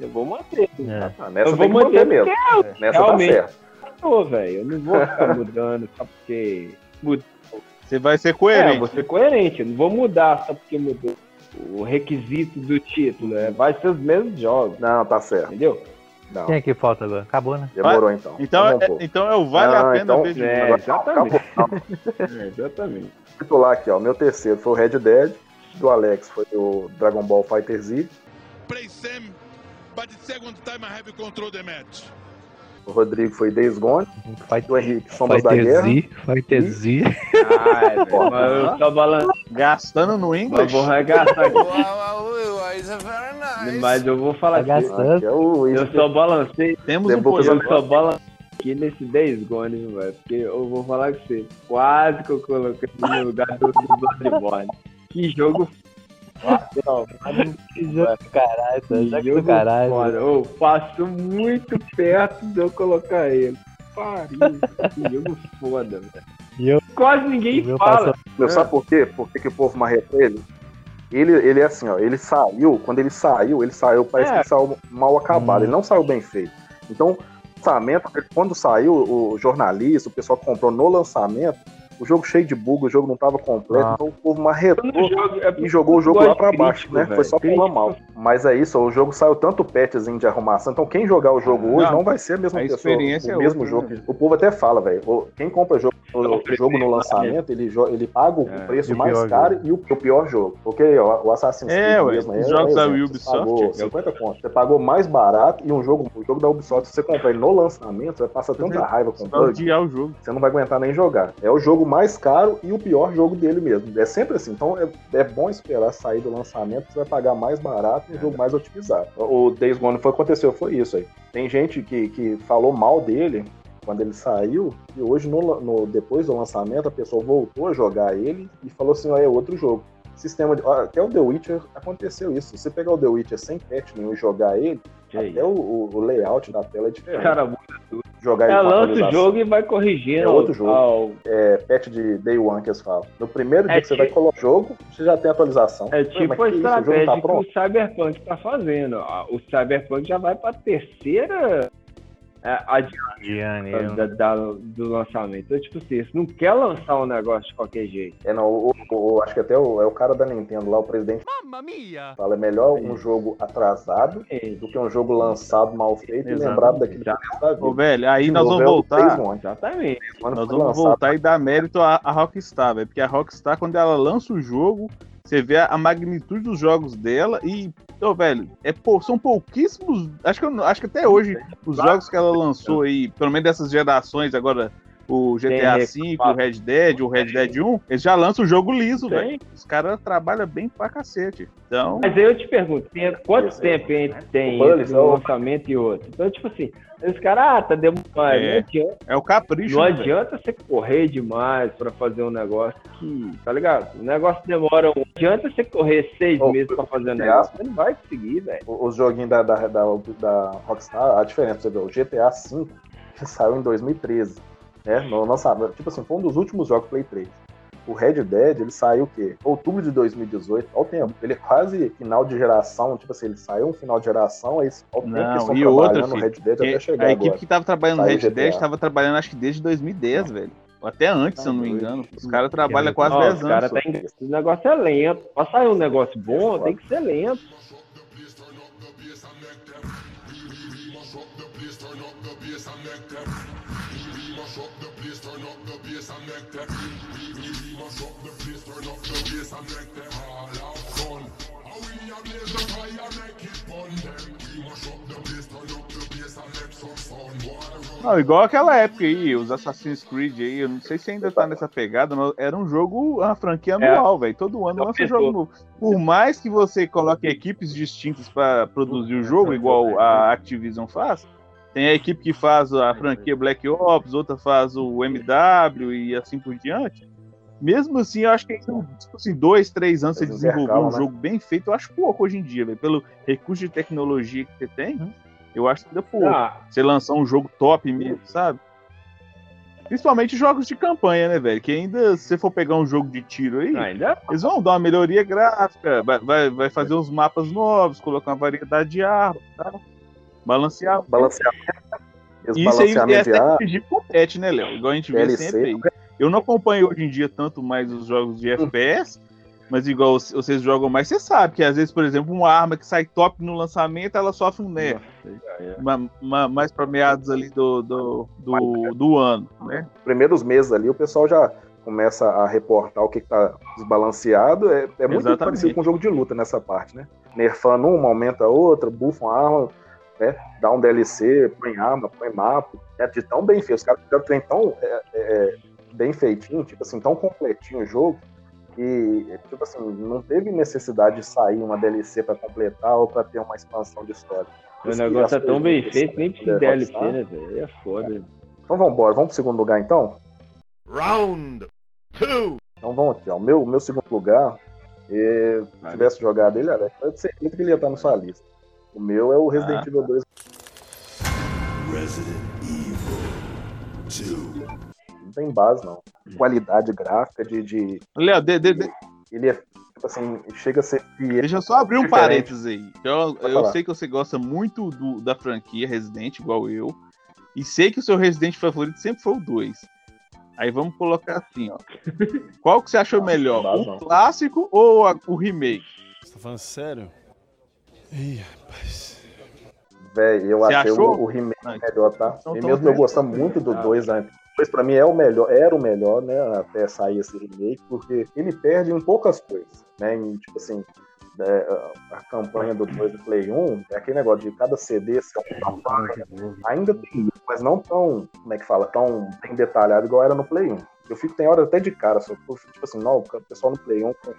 eu vou manter. É. Ah, nessa Eu vou manter manter mesmo. Nessa tá realmente- certo. Tô, velho. Eu não vou ficar mudando só porque. Você vai ser É, eu coerente. vou ser coerente. Eu não vou mudar só porque mudou o requisito do título. É, vai ser os mesmos jogos. Não, tá certo. Entendeu? Não. Quem é que falta agora? Acabou, né? Demorou então. Então, é, então é o vale Ah, a pena então- ver de É, novo. exatamente. Acabou. É, exatamente. titular aqui, ó. Meu terceiro foi o Red Dead. Do Alex foi o Dragon Ball Fighter Z. Play Sam, but the second time I have control the match. O Rodrigo foi Days Gone. Fight, Do Henrique, Sombras da Fighter Guerra. Z, Fighter Z. Ai, velho, mas eu só balanço. Gastando no inglês. vou arregaçar aqui. Mas eu vou falar Tá aqui. gastando. Que é o Eu só balancei. Temos um político. Eu só balancei aqui nesse Days Gone, viu, velho. Porque eu vou falar com você. Quase que eu coloquei no lugar do, do Bloodborne. Que jogo Não, Que jogo do caralho, que Jogo jogo do caralho. foda. Eu passo muito perto de eu colocar ele. Pariu, que jogo foda, velho. Eu- Quase ninguém fala. Meu, sabe por quê? Por que, que o povo marreta ele? Ele, ele é assim, ó, ele saiu, quando ele saiu, ele saiu, parece É. que saiu mal acabado, Hum. ele não saiu bem feito. Então, lançamento, quando saiu, o jornalista, o pessoal que comprou no lançamento, o jogo cheio de bug, o jogo não tava completo, Ah. então o povo marretou jogo, é e jogou o jogo lá pra de baixo, crítico, né? velho. Foi só pulando mal. Mas é isso, o jogo saiu tanto patchzinho de arrumação, então quem jogar o jogo hoje Não, não vai ser a mesma a pessoa. experiência o é mesmo outra, jogo. né? O povo até fala, velho, quem compra jogo, o, Não, o jogo no lançamento, ele, ele paga o É, preço mais caro e o, o pior jogo. Porque ó, o Assassin's É, Creed ué, mesmo, os jogos da exemplo, Ubisoft, Você pagou eu- 50 conto. Você pagou mais barato e um jogo, o jogo da Ubisoft, se você comprar ele no lançamento, você vai passar tanta raiva com o jogo. você não vai aguentar nem jogar. É o jogo mais caro e o pior jogo dele mesmo. É sempre assim. Então é, é bom esperar sair do lançamento, você vai pagar mais barato e um jogo mais otimizado. O Days Gone foi aconteceu, foi isso aí. Tem gente que, que falou mal dele quando ele saiu, e hoje, no, no- depois do lançamento, a pessoa voltou a jogar ele e falou assim: ó, é outro jogo. Sistema de. Até o The Witcher aconteceu isso. Se você pegar o The Witcher sem patch nenhum e jogar ele, Que até o, o- layout da tela é diferente. Cara, jogar ele é, com lança o jogo e vai corrigindo. É outro jogo. ao- é, patch de day one que eles falam. No primeiro É dia que você tipo- vai colocar o jogo, você já tem atualização. É tipo mas a que isso? O jogo estratégia tá que o Cyberpunk tá fazendo. O Cyberpunk já vai pra terceira é, adiante Gianni, da- da- do lançamento. Então, tipo assim, você não quer lançar um negócio de qualquer jeito. É, não, o, o- o- acho que até o, é o cara da Nintendo lá, o presidente, fala, é melhor um jogo atrasado do que um jogo lançado mal feito e lembrado daquele Já- começo da vida. Ô, velho, aí De nós vamos é voltar. Exatamente. Quando Nós vamos lançado, voltar e dar mérito à, à Rockstar, velho. Porque a Rockstar, quando ela lança o jogo, você vê a, magnitude dos jogos dela e, ô, velho, é, são pouquíssimos. Acho que, eu acho que até hoje, os jogos que ela lançou aí, pelo menos dessas gerações, agora o GTA V, o Red Dead, o Red Dead 1, eles já lançam o jogo liso, velho. Os caras trabalham bem pra cacete. Então, Mas aí eu te pergunto, tem, quanto tempo entre- tem entre um o- lançamento e outro? Então, tipo assim, os caras, ah, tá demorando. É. Não adianta, é o capricho. não né, adianta você correr demais pra fazer um negócio que, tá ligado? O negócio demora um. Não adianta você correr seis Ô, meses pra fazer um GTA. negócio, você não vai conseguir, velho. os joguinhos da, da, da, da Rockstar, a diferença, você vê, o GTA V que saiu em 2013, né? No lançamento, tipo assim, foi um dos últimos jogos Play 3. O Red Dead, ele saiu o quê? Outubro de 2018, ao tempo. Ele é quase final de geração, tipo assim, ele saiu um final de geração, aí ao tempo que Não, eles estão e outra, trabalhando no filho, Red Dead Que até chegar a agora. equipe que tava trabalhando no Red Dead tava trabalhando acho que desde 2010, velho. Ou até antes, se eu não me engano. Os caras trabalham quase Ó, 10 os anos. caras só. têm. O negócio é lento. Pra sair um negócio bom, tem que ser lento. Não, igual aquela época aí, os Assassin's Creed aí, eu não sei se ainda tá nessa pegada, mas era um jogo, uma franquia anual, velho. Todo ano Não lança um jogo novo. Por mais que você coloque equipes distintas pra produzir o jogo, igual a Activision faz, tem a equipe que faz a franquia Black Ops, outra faz o MW e assim por diante. Mesmo assim, eu acho que são, tipo assim, dois, três anos você desenvolver um né? jogo bem feito, eu acho pouco hoje em dia, velho. Pelo recurso de tecnologia que você tem, eu acho ainda pouco Ah, você lançar um jogo top mesmo, sabe? Principalmente jogos de campanha, né, velho? Que ainda, se você for pegar um jogo de tiro aí, ainda eles vão dar uma melhoria gráfica, vai, vai, vai fazer uns mapas novos, colocar uma variedade de armas, tá? balancear. Esse Isso aí é que pro pet, né, Léo? Igual a gente vê DLC. sempre aí. Eu não acompanho hoje em dia tanto mais os jogos de FPS, Mas igual vocês jogam mais, você sabe que às vezes, por exemplo, uma arma que sai top no lançamento, ela sofre um nerf. Ma- ma- mais pra meados ali do, do, do, do ano, né? primeiros meses ali, o pessoal já começa a reportar o que, que tá desbalanceado. É, é muito Exatamente. parecido com um jogo de luta nessa parte, né? Nerfando uma, aumenta a outra, bufa uma arma, né? dá um DLC, põe arma, põe mapa. É de tão bem feito. Os caras o trem tão é, é, bem feitinho, tipo assim, tão completinho o jogo. E, tipo assim, não teve necessidade de sair uma DLC pra completar ou pra ter uma expansão de história. O que negócio é tão bem que feito, nem precisa de DLC, Rockstar. né, velho? É foda. Então vamos embora, vamos pro segundo lugar então? Round two. Então vamos aqui, ó. O meu, meu segundo lugar, se tivesse jogado ele, eu certeza que ele ia estar na sua lista. O meu é o Resident Ah, Evil 2. Resident Evil 2. Não tem base, não. Qualidade gráfica de. de Léo, de- de- de- ele é, tipo assim, chega a ser fiel. deixa eu só abrir um Diferente. parênteses aí. Eu, Pode eu falar. sei que você gosta muito do- da franquia Resident, igual eu. E sei que o seu Resident favorito sempre foi o 2. Aí vamos colocar assim, ó. Qual que você achou melhor? dá, não. O clássico ou a- o remake? Você tá falando sério? Ih, rapaz. Velho, eu Você achei achou? o, o remake melhor, tá? então e tô mesmo eu gostando muito do 2 antes. O 2 pra mim é o melhor, era o melhor, né? Até sair esse remake, porque ele perde em poucas coisas, né? Em, tipo assim, é, a campanha do 2 do Play 1 é aquele negócio de cada CD ser uma campanha. Ainda tem isso, mas não tão, como é que fala, tão bem detalhado igual era no Play 1. Eu fico, tem hora até de cara, só, tipo assim, não, o pessoal no Play 1 com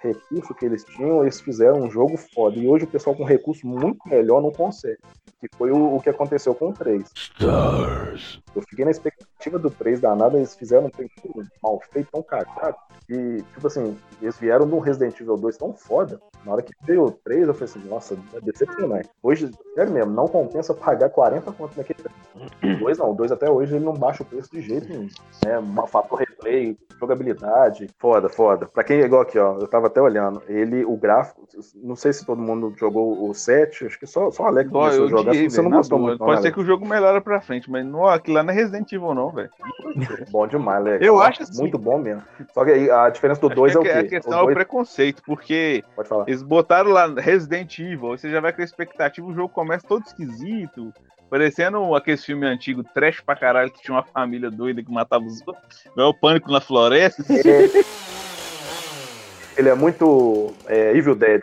recurso que eles tinham, eles fizeram um jogo foda. E hoje o pessoal com recurso muito melhor não consegue. Que foi o, o que aconteceu com o 3. Stars. Eu fiquei na expectativa do 3 danada, eles fizeram um trem tão mal feito, tão cagado. E, tipo assim, eles vieram no Resident Evil 2 tão foda. Na hora que veio o 3, eu falei assim, nossa, é decepcionante. Hoje, sério mesmo, não compensa pagar 40 conto naquele 3. O 2 não, o 2 até hoje ele não baixa o preço de jeito nenhum. Né? Uma fator replay, jogabilidade, foda, foda. Pra quem é igual aqui, ó, eu tava até olhando, ele, o gráfico, não sei se todo mundo jogou o 7, acho que só, só o Alex começou a jogar, odiei, você não gostou boa. muito, não, Pode né, ser Alex? que o jogo melhora pra frente, mas não, aquilo lá não é Resident Evil, não, velho. Bom demais, Alex. Eu acho assim. Muito bom mesmo. Só que aí a diferença do Acho 2 é o que quê? a questão o é o dois- preconceito, porque eles botaram lá Resident Evil, você já vai com a expectativa, o jogo começa todo esquisito, parecendo aqueles filmes antigos, trash pra caralho, que tinha uma família doida que matava os outros. Não é o pânico na floresta. Ele é muito é, Evil Dead.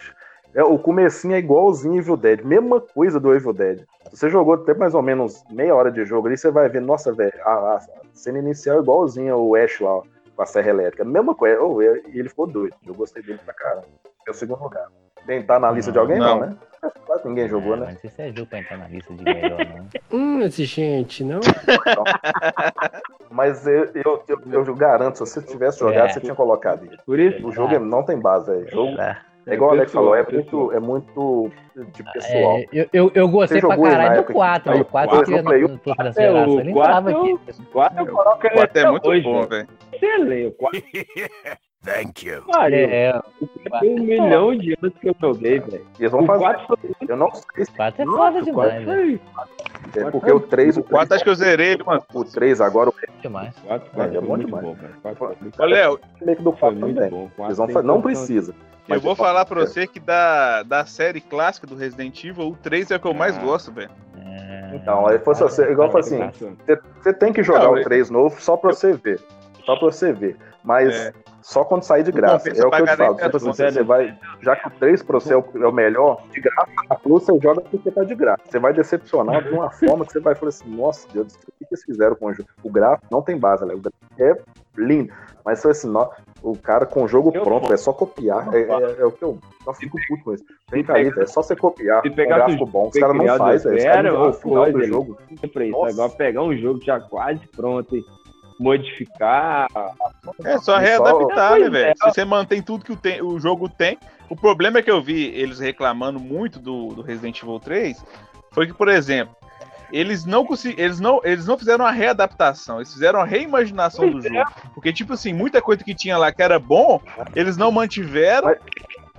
É, o comecinho é igualzinho Evil Dead. Mesma coisa do Evil Dead. Se você jogou até mais ou menos meia hora de jogo ali, você vai ver, nossa, velho, a, a cena inicial é igualzinha o Ash lá, ó, com a serra elétrica. Mesma coisa. Oh, e ele ficou doido. Eu gostei dele pra caramba. É o segundo lugar. Tem, tá na lista de alguém? Não, Não. né? Quase ninguém jogou, né? Não sei se é jogo pra entrar na lista de melhor, não. Hum, esse gente, não? Mas eu, eu, eu, eu garanto, se você tivesse jogado, É. você tinha colocado ele. Por isso, O jogo não tem base, velho. O jogo Tá. É igual o Alex falou, é muito, é muito de pessoal. É, eu, eu, eu gostei Você pra caralho do época? 4. Aí, O 4 quatro, que eu falei, no, no topo da É, geração. o Eu nem lembrava 4 que. o 4 eu coloco ele O até é até muito bom, velho. velho. Excelente. O 4 Thank you. pariu. É, Tem um milhão de anos que eu joguei, velho. Eles vão O fazer. 4 foi Eu não sei se o 4 é foda demais, 4 velho. foi. é porque o 3, o O 4 acho que eu zerei ele, mano. o 3 agora, o Demais. 4 É, é foi bom muito demais. bom, velho. 4 foi muito Ô, Léo, remake do Foi 4 muito também. bom. Quatro Eles vão fazer, não precisa. eu vou falar pra é. você que da, da série clássica do Resident Evil, o 3 é o que eu mais Ah. gosto, velho. É, Então, aí fosse você, igual eu falei assim, você, tem que jogar o eu- 3 novo só pra você ver. Só pra você ver. Mas É. só quando sair de graça. É o que eu te falo. Tipo assim, você, vai. Já que o 3 pra você é o, é o melhor, de graça, a Plus você joga porque tá de graça. Você vai decepcionar de uma forma que você vai falar assim, nossa Deus, o que, que eles fizeram com o jogo? O gráfico não tem base, né? O gráfico é lindo. Mas foi assim, o cara com o jogo Eu pronto, vou- é só copiar. É, é- é o que eu. Eu fico puto com isso. Cair, velho. É só você copiar. se Um pegar gráfico do- bom. Os se caras não fazem, zero, caras é o final do jogo. Isso. Pegar um jogo já quase pronto e modificar. É só readaptar, né, velho? É. Se você mantém tudo que o, tem- o jogo tem. O problema é que eu vi eles reclamando muito do, do Resident Evil 3 foi que, por exemplo, eles não consegu- eles não eles não fizeram uma readaptação, eles fizeram uma reimaginação do jogo. Porque, tipo assim, muita coisa que tinha lá que era bom, eles não mantiveram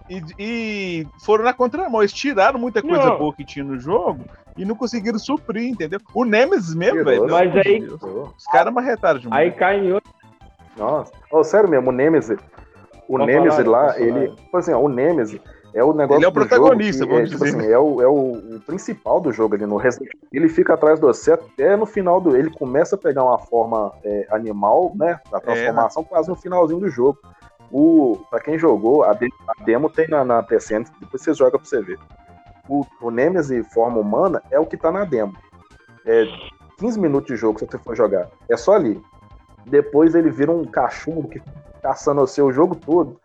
e, e foram na contramão. Eles tiraram muita coisa Não. boa que tinha no jogo e não conseguiram suprir, entendeu? O Nemesis mesmo, Tirou, velho. mas aí- Os caras marretaram demais. Aí cai em outro. Nossa. Ô, sério mesmo, o Nemesis. O Nemesis lá, falar. ele. Tipo assim, ó, o Nemesis é o negócio. Ele é o do jogo protagonista, vamos é, tipo dizer. assim, é, o, é o, o principal do jogo ali no Resident Evil. Ele fica atrás de você até no final do. Ele começa a pegar uma forma é, animal, né? Da transformação, quase no finalzinho do jogo. O, pra quem jogou, a, de- a demo tem na, na PSN, depois você joga pra você ver. O, o Nemesis em forma humana é o que tá na demo. É 15 minutos de jogo se você for jogar. É só ali. Depois ele vira um cachorro que caçando você o jogo todo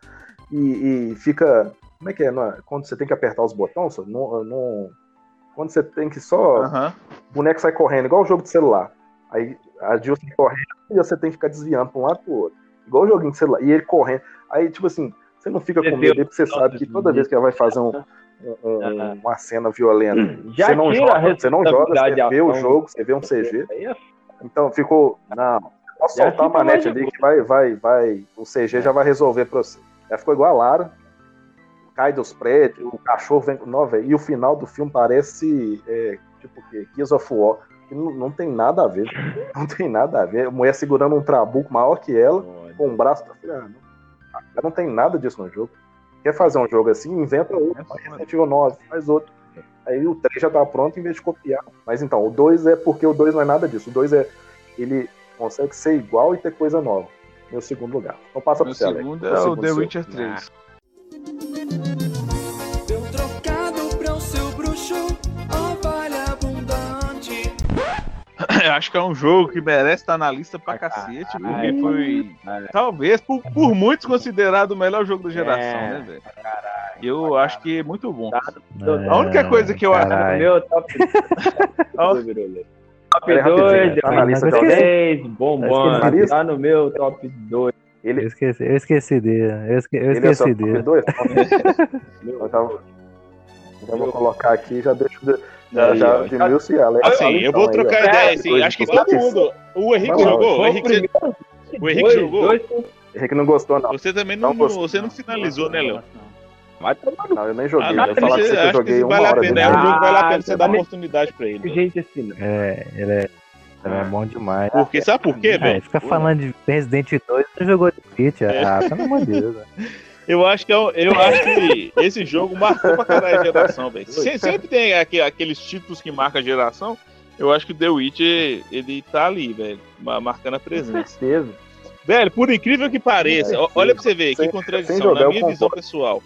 e, e fica. Como é que é? É? Quando você tem que apertar os botões, não, não- quando você tem que só. Aham. O boneco sai correndo, igual o jogo de celular. Aí a Jill sai correndo e você tem que ficar desviando pra um lado pro outro. Igual joguinho de celular. E ele correndo. Aí, tipo assim, você não fica com medo, porque você sabe que toda vez que ela vai fazer um- um- um- uma cena violenta, Já você não joga, você não joga, você vê o jogo, você vê um CG. É Então ficou. Não, Já soltar a manete ali que vai, vai, vai. O CG já vai resolver pra você. Já ficou igual a Lara. Cai dos prédios, o cachorro vem. Não, velho. E o final do filme parece. é, tipo o quê? Gears of War. Não, não tem nada a ver. Não tem nada a ver. A mulher segurando um trabuco maior que ela, com um braço. Eu falei, ah, não, não tem nada disso no jogo. Quer fazer um jogo assim, inventa outro. Faz Resident Evil 9, faz outro. Aí o 3 já tá pronto em vez de copiar. Mas então, o 2 é porque o 2 não é nada disso. O 2 é. Ele consegue ser igual e ter coisa nova. Meu segundo lugar. Então passa pro Meu você, Alex. segundo é o segundo The? Witcher 3. Deu Eu acho que é um jogo que merece estar na lista pra cacete, porque foi, talvez, por, por muitos, considerado o melhor jogo da geração, É, né, velho? Eu acho que é muito bom. É, A única coisa que eu acho. Meu top. Top Peraí, 2, rapidinho, tá na lista top alguém? 10, Tá? Tá no meu top 2. Ele, Eu esqueci, eu esqueci dele. Eu esque- eu ele é esqueci top dele. 2? Eu tava- já vou colocar aqui, já deixo de, já, Aí, já de Milson e Alex. Assim, eu vou Então, aí, trocar ideia, assim, acho que todo mundo. O Henrique jogou? O o Henrique, o Henrique Dois, jogou? dois, Henrique não gostou, não. Você também não, Não gostou. você não finalizou, né, Léo? vai tomar no Não, eu nem joguei. Ah, eu falar que eu joguei uma vale a hora pena. dele. É um jogo vale a pena Ah, você dar oportunidade pra ele. gente assim, né? É, ele é, ele é bom demais. Porque, sabe por quê, É, velho? fica falando de Resident 2, você jogou de Pitch. É. Ah, pelo amor de Deus. Eu acho que, é um- eu acho que esse jogo marcou pra caralho a geração, velho. Se- Sempre tem aque- aqueles títulos que marcam a geração. Eu acho que o The Witcher, ele tá ali, velho, ma- marcando a presença. certeza. Velho, por incrível que pareça, ó- olha pra você ver que Sem- contradição, sem jogar, na eu minha visão concordo. pessoal.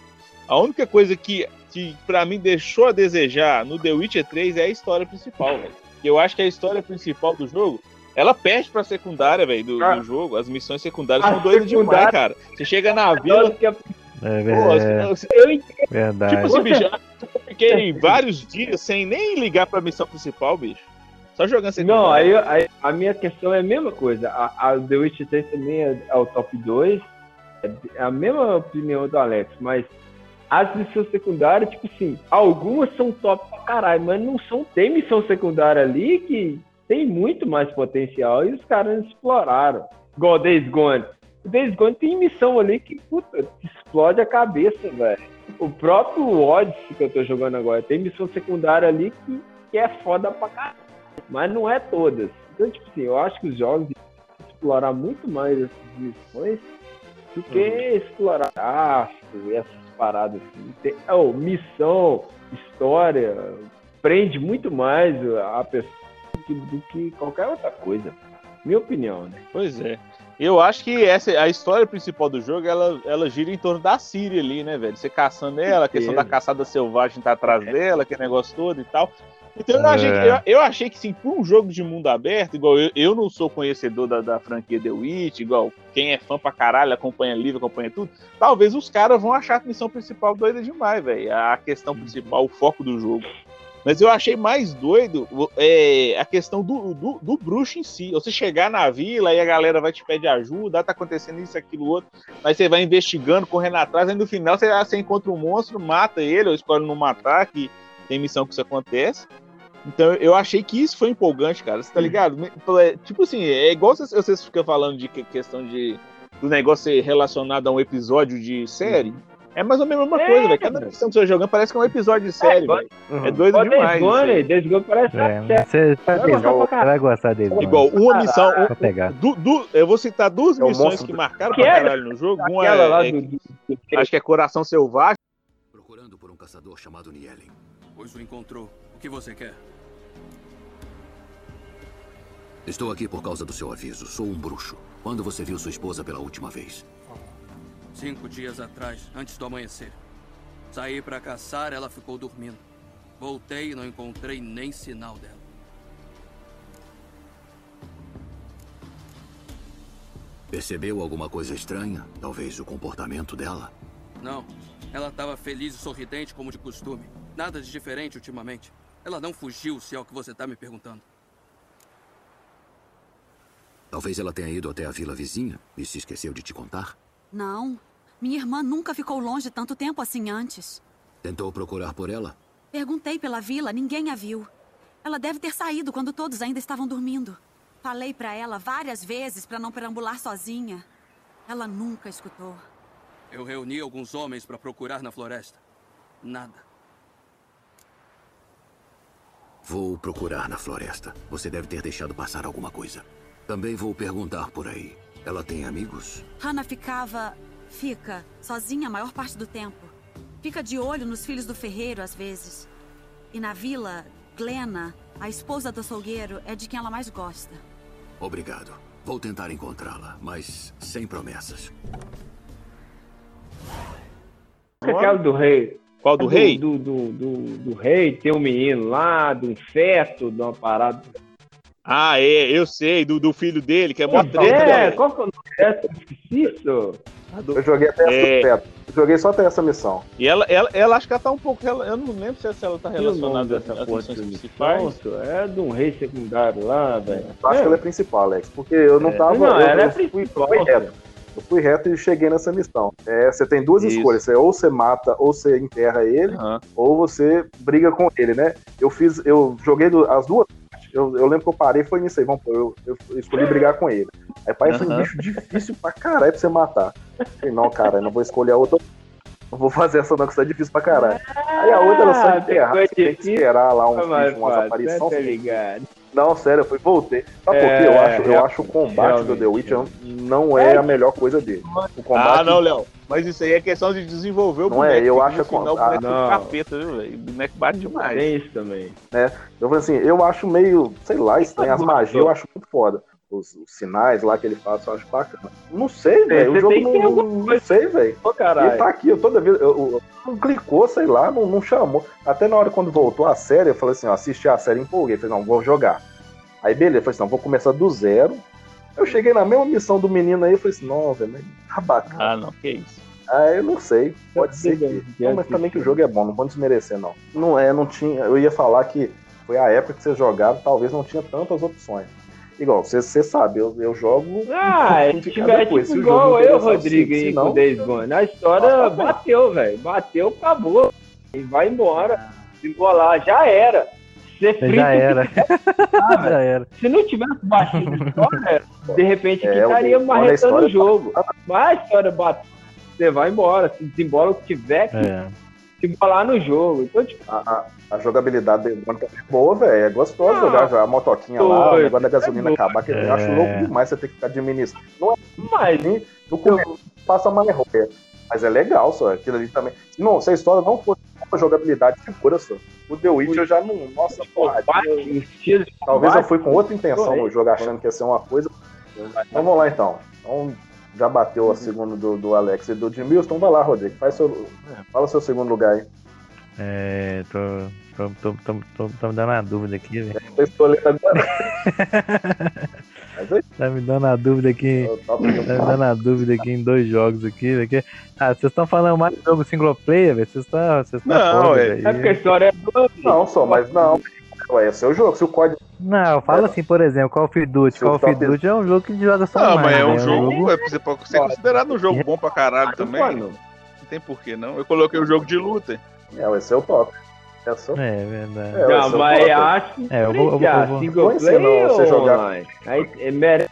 A única coisa que, que pra mim deixou a desejar no The Witcher 3 é a história principal, velho. Eu acho que a história principal do jogo, ela perde pra secundária, velho, do, Ah. do jogo. As missões secundárias A são doidas demais, cara. Você chega na vila, Tanto que a- É pô, verdade. você- Eu entendo. verdade. tipo assim, bicho, eu fiquei vários dias sem nem ligar pra missão principal, bicho. Só jogando secundária. Não, aí, aí a minha questão é a mesma coisa. A, a The Witcher 3 também é, é o top 2. É a mesma opinião do Alex, mas as missões secundárias, tipo assim, algumas são top pra caralho, mas não são. Tem missão secundária ali que tem muito mais potencial e os caras exploraram. Igual Days Gone. O Days Gone tem missão ali que, puta, explode a cabeça, velho. O próprio Odyssey que eu tô jogando agora tem missão secundária ali que, que é foda pra caralho mas não é todas. Então, tipo assim, eu acho que os jogos explorar muito mais essas missões do que explorar gráfico e essas paradas assim. Tem, oh, missão, história, prende muito mais a pessoa que, do que qualquer outra coisa. Minha opinião, né? Pois é. Eu acho que essa a história principal do jogo, ela, ela gira em torno da Síria ali, né, velho? Você caçando ela, a questão da caçada selvagem tá atrás dela, aquele negócio todo e tal. Então eu, É. achei, que, eu, eu achei que sim, por um jogo de mundo aberto, igual eu, eu não sou conhecedor da, da franquia The Witch, igual quem é fã pra caralho, acompanha livro, acompanha tudo, talvez os caras vão achar a missão principal doida demais, velho. A questão principal, o foco do jogo. Mas eu achei mais doido é, a questão do, do, do bruxo em si. Você chegar na vila e a galera vai te pedir ajuda, ah, tá acontecendo isso, aquilo, outro. Aí você vai investigando, correndo atrás, aí no final você, ah, você encontra um monstro, mata ele, ou escolhe não matar, que tem missão que isso acontece. Então eu achei que isso foi empolgante, cara. Você tá ligado? É, Tipo assim, é igual vocês, vocês ficam falando de que- questão de do negócio ser relacionado a um episódio de série. É mais ou menos a mesma É, coisa, velho. Cada missão que você vai jogando parece que é um episódio de série, velho. Uhum. É doido Igual demais. Days isso aí. Gone, Days Gone parece É, uma série. você, Vai gostar vai caralho. gostar dele. Igual, uma missão. um- pegar. du- du- eu vou citar duas É missões que do- marcaram Que pra é? caralho no jogo. Uma Aquela é, lá é- do- acho que é Coração Selvagem. Procurando por um caçador chamado Nielen. Pois o encontrou. O que você quer? Estou aqui por causa do seu aviso. Sou um bruxo. Quando você viu sua esposa pela última vez? Cinco dias atrás, antes do amanhecer. Saí pra caçar, ela ficou dormindo. Voltei e não encontrei nem sinal dela. Percebeu alguma coisa estranha? Talvez o comportamento dela? Não, ela estava feliz e sorridente como de costume. Nada de diferente ultimamente. Ela não fugiu, se é o que você está me perguntando. Talvez ela tenha ido até a vila vizinha e se esqueceu de te contar? Não. Minha irmã nunca ficou longe tanto tempo assim antes. Tentou procurar por ela? Perguntei pela vila, ninguém a viu. Ela deve ter saído quando todos ainda estavam dormindo. Falei pra ela várias vezes pra não perambular sozinha. Ela nunca escutou. Eu reuni alguns homens para procurar na floresta. Nada. Vou procurar na floresta. Você deve ter deixado passar alguma coisa. Também vou perguntar por aí. Ela tem amigos? Hannah ficava. fica sozinha a maior parte do tempo. Fica de olho nos filhos do ferreiro às vezes. E na vila, Glenna, a esposa do açougueiro, é de quem ela mais gosta. Obrigado. Vou tentar encontrá-la, mas sem promessas. Aquela do rei. Qual do do rei? Do, do, do, do rei, tem um menino lá, de um feto, de uma parada. Ah, é, eu sei, do, do filho dele, que é mó treta, é, qual que é o nome dessa? Eu Esqueci isso. Eu joguei até essa É. Eu joguei só até essa missão. E ela, ela, ela acho que ela tá um pouco. rela- Eu não lembro se ela- ela tá nome relacionada às porra missões principais. É de um rei secundário lá, velho. Eu acho que ela é principal, Alex. Porque eu não É. tava. Não, eu, ela é eu fui, principal, fui reto. Eu fui reto e cheguei nessa missão. É, você tem duas Isso. escolhas. Você, ou você mata, ou você enterra ele, Aham. ou você briga com ele, né? Eu fiz. Eu joguei as duas. Eu, eu lembro que eu parei foi nisso aí. Vamos, eu, eu escolhi brigar com ele. Aí parece um Aham. bicho difícil pra caralho pra você matar. Eu falei, não, cara, eu não vou escolher a outra. Não vou fazer essa não, que isso é difícil pra caralho. Aí a outra era só Ah, enterrar. Você tem que esperar lá um bicho, umas aparições. né, tá ligado? Não, sério, eu fui, voltei. Sabe por É, quê? Eu acho, eu acho o combate do The Witcher não é a melhor coisa dele. O combate Ah, não, Léo. Mas isso aí é questão de desenvolver o Não boneco. é, eu acho que- final o ah, boneco não. capeta, viu, velho? O boneco bate demais. Tem isso também. né? Eu falei assim, eu acho meio, sei lá, estranho. As magias eu acho muito foda. Os, os sinais lá que ele faz, eu acho bacana. Não sei, velho. O jogo não, não, não sei, velho. Ô, Ele tá aqui, eu toda vez. Eu, eu- não clicou, sei lá, não, não chamou. Até na hora quando voltou a série, eu falei assim, ó, assisti a série, empolguei. Falei, não, vou jogar. Aí beleza, eu falei assim, não, vou começar do zero. Eu cheguei na mesma missão do menino aí, eu falei assim, não, velho, mas tá bacana. Ah, não, que isso. Ah, eu não sei. Pode ser que. que Não, mas também que o jogo é bom, não vou desmerecer, não. Não é, não tinha. Eu ia falar que foi a época que vocês jogaram, talvez não tinha tantas opções. Igual, você, sabe, eu, eu jogo. Ah, se tiver depois. tipo Se igual eu, Rodrigo, se- aí se com Days Gone. A história Ah, tá bateu, velho. Bateu, acabou. E vai embora. Se embolar, já era. Ser frito Já era. Ah. Já era. Se não tivesse batido a história, de repente É, estaria marretando o história- jogo. Mas a história bate. Você vai embora. Se desembola o que tiver que É. se embolar no jogo. Então, tipo, A, a- a jogabilidade dele é boa, velho. É gostoso Ah, jogar já a motoquinha lá, o negócio da gasolina é acabar, que eu É. acho louco demais você ter que ficar administrando. Não é mas assim, no começo passa mais roia. Mas é legal, só. Aquilo ali também. Se, não, se a história não fosse uma jogabilidade segura, só. O The Witcher já não. Nossa, porra. bate, o estilo de Talvez eu fui com outra intenção no jogo, achando que ia ser uma coisa. Então vamos lá então. Então já bateu a segunda do, do Alex e do Edmilson. Então vai lá, Rodrigo. Faz seu, fala seu segundo lugar aí. É, tô, tô, tô, tô, tô, tô me dando uma dúvida aqui, velho. Mas aí, Tá me dando uma dúvida aqui. Tá me dando uma dúvida aqui em dois jogos aqui, velho. que- Ah, vocês estão falando mais de jogo single player, velho? Vocês estão. Vocês estão Não, foda, é-. É porque a história é boa. Não, só, mas não. Ué, é seu jogo. Se o código. Não, fala assim, por exemplo, Call of Duty. Seu Call of top- Duty é um jogo que joga só Não, online, mas é um né? jogo, é, você pode ser considerado um jogo bom pra caralho também. Mano, Não tem porquê, não. Eu coloquei o jogo de luta. É, esse é o top. É o seu. É verdade. É, Não, é o mas acho que É, eu vou- eu vou- eu vou- single ensinar player você ou jogar. Aí é merece.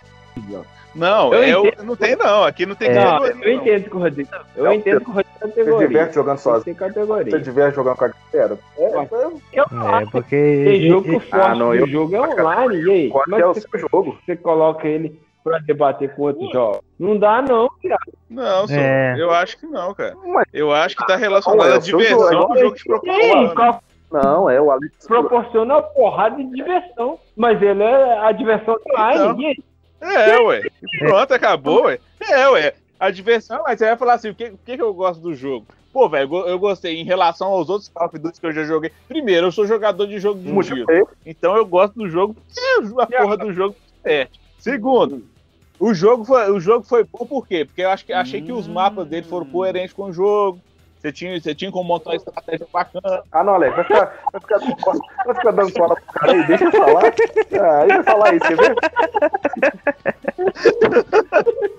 Não, Eu é o- entendo. não tem não. Aqui não tem Não, categoria, eu não. entendo que o Rodrigo. Eu É, entendo que o Rodrigo tem Você categoria. diverte jogando sozinho? Tem categoria. Você diverte jogando com a galera? É, é, Eu É, porque. Tem jogo que o forte Ah, não, eu- jogo é online, e aí? Qual que é o que seu jogo? você coloca ele pra debater com outros jogos? Não dá, não, cara. Não, só, É. eu acho que não, cara. Eu acho que tá Não, relacionado é à o diversão jogo, que o jogo te E aí, proporciona. Não, é o Alex. proporciona porrada de diversão. Mas ele é a diversão online, Então. e aí? É, ué. Pronto, acabou, ué. É, ué. A diversão, mas você vai falar assim, o que, o que que eu gosto do jogo? Pô, velho, eu gostei em relação aos outros Call of Duty que eu já joguei. Primeiro, eu sou jogador de jogo de tiro. Então eu gosto do jogo, porque a porra do jogo é. Segundo, o jogo foi, o jogo foi bom por quê? Porque eu acho que achei que os mapas dele foram coerentes com o jogo. Você tinha, você tinha como montar uma estratégia bacana. Ah, não, Alex, vai ficar, vai ficar, vai ficar dando cola pro cara aí, deixa eu falar. Ah, ele vai falar isso, você vê?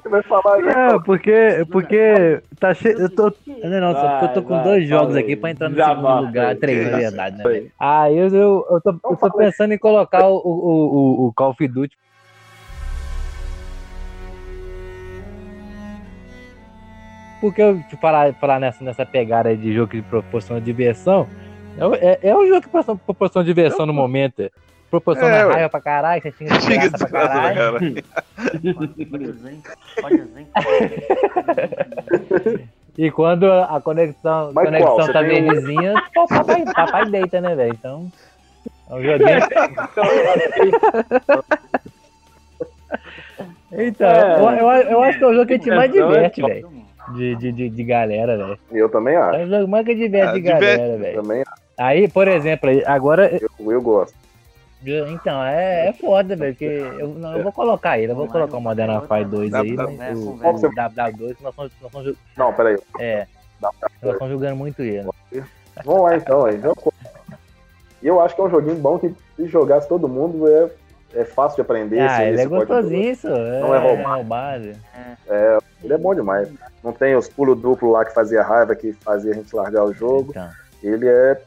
Você vai falar aí. É, porque, porque tá cheio. Eu tô. Não, não, só porque eu tô com Vai, dois vai, jogos fala aqui aí. pra entrar no Desabafa segundo lugar. aí. Três, na Isso. verdade, né? Aí eu, eu, eu, tô, eu tô pensando em colocar o, o, o, o Call of Duty. Porque eu te falar, falar nessa, nessa pegada aí de jogo que proporciona diversão. É, é, é um jogo que proporciona, proporciona diversão no momento. Proporciona É, raiva pra caralho, você tinha Xinga desgraça pra caralho. E quando a conexão, Mas conexão qual? Tá tem um- belezinha, pô, papai, papai deita, né, velho? Então. É um joguinho. Então, É. eu, eu, eu acho que é o jogo que a gente mais Então, é diverte, velho. De, de, de, de galera, velho. Eu também acho. É o jogo mais que diverte Ah, de diverte. galera, velho. Também Aí, por exemplo, agora. eu, eu gosto. Então, é, é foda, velho. Porque eu, não, eu vou colocar ele, eu vou colocar o Modern Warfare 2 aí, mas o, Qual que você- o WW2, nós estamos, Não, peraí. é, nós estamos jogando muito ele. Vamos lá então, aí. E eu acho que é um joguinho bom que se jogasse todo mundo é, é fácil de aprender. Ah, esse- ele é gostosinho, isso. É, Não é roubado. roubado. É, ele é bom demais. Não tem os pulos duplos lá que fazia raiva, que fazia a gente largar o jogo. Então, Ele é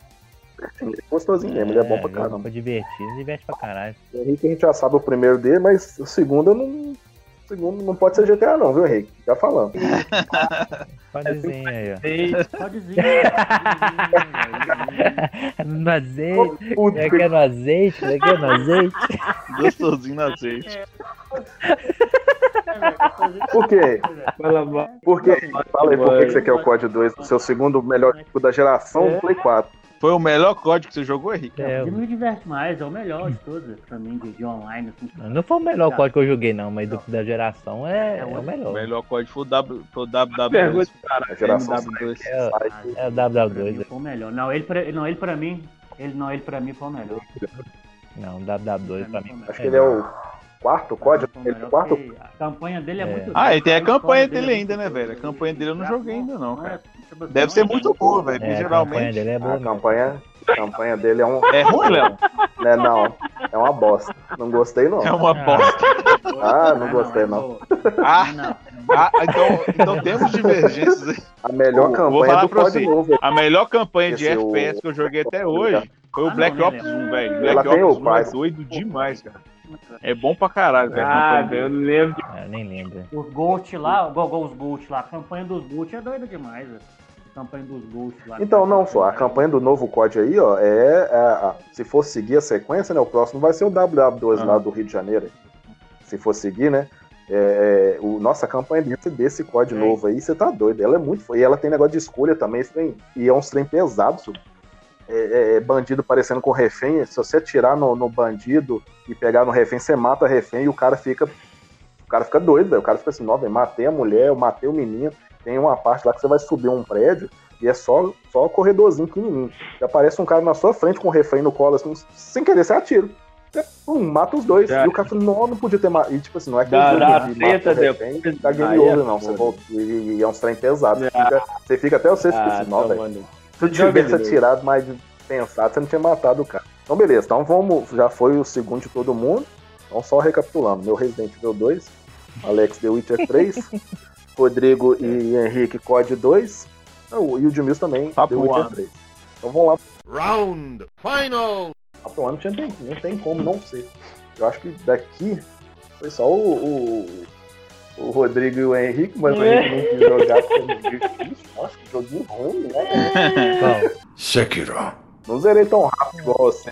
assim, gostosinho mesmo, ele é bom pra jogo caramba. pra divertir, diverte pra caralho. O Henrique a gente já sabe o primeiro dele, mas o segundo eu não. Segundo não pode ser GTA não, viu, Henrique? Já falando. Podezinho aí, ó. Podezinho. No azeite. Puta, É que é no azeite, é que é no azeite. Gostosinho no azeite. Por quê? Por quê? Fala aí por que que você quer o COD 2, o seu segundo melhor jogo da geração do Play 4. Foi o melhor código que você jogou, Henrique? É, Ele me diverte mais, é o melhor de todos, pra mim, de, de online. Assim. não foi o melhor código que eu joguei, não, mas do, da geração é, é o O melhor. melhor código foi o W, foi o WW2. Pergunta, cara. A geração MW2. É, é o Pra mim WW2. foi o melhor. Não, ele pra, não, ele pra mim, ele, não, ele pra mim foi o melhor. Não, o WW2 pra mim. Acho que ele é o quarto COD, Foi o ele é o quarto. A campanha dele é, É. muito Ah, e tem a campanha dele é ainda, né, velho? A campanha dele eu não joguei ainda, não, cara. Deve ser muito boa, velho. É, a campanha geralmente. dele é boa. A campanha, a campanha dele é um. É ruim, Léo? Né, não, é uma bosta. Não gostei, não. É uma bosta. Ah, não gostei, não. Ah, Não, ah, então, então temos divergências aí. A melhor Vou campanha falar do pra você. novo. A melhor campanha de Esse, o- FPS que eu joguei até hoje foi o Ah, não, Black né, Ops Léo? 1, velho. Black o Ops 1 é Price. doido demais, cara. É bom pra caralho, velho. Ah, campanha eu não lembro. Ah, eu nem lembro. Os Ghost lá, igual os Ghost lá, a campanha dos Ghost é doida demais, velho. Campanha dos Ghost lá. Então, não só, a campanha do novo COD aí, ó, é. é, a- se for seguir a sequência, né? O próximo vai ser o WW2 Ah. lá do Rio de Janeiro. Se for seguir, né? É, é, o, nossa, a campanha desse, desse COD É. novo aí, você tá doido. Ela é muito. E ela tem negócio de escolha também, trem- e é uns trem pesado. É, é, é bandido parecendo com refém. Se você atirar no, no bandido e pegar no refém, você mata o refém e o cara fica. O cara fica doido, velho. O cara fica assim, velho, matei a mulher, eu matei o menino. Tem uma parte lá que você vai subir um prédio e é só, só corredorzinho pequenininho. E aparece um cara na sua frente com um refém no colo, assim, sem querer, você atira. Você, pum, mata os dois. Já. E o cara não, não podia ter matado. E tipo assim, não é que Dá- dá mata o treta refém, depois. tá game é over, não. Você foda. volta, e, e é um trem pesado. Você, Ah. fica, você fica até você, tipo Ah, assim, não, velho. Se eu tivesse de atirado mais pensado, você não tinha matado o cara. Então, beleza. Então, vamos. Já foi o segundo de todo mundo. Então, só recapitulando: meu Resident Evil 2, Alex The Witcher 3, Rodrigo e Henrique COD 2, ah, o- e o Edmilson também The Witcher One. 3. Então, vamos lá. Round final. Papo One não, tinha, não tem como não ser. Eu acho que daqui foi só o, o, o Rodrigo e o Henrique, mas o Henrique não quis jogar porque é. Nossa, que joguinho ruim, né? Sekiro. Não zerei tão rápido igual você.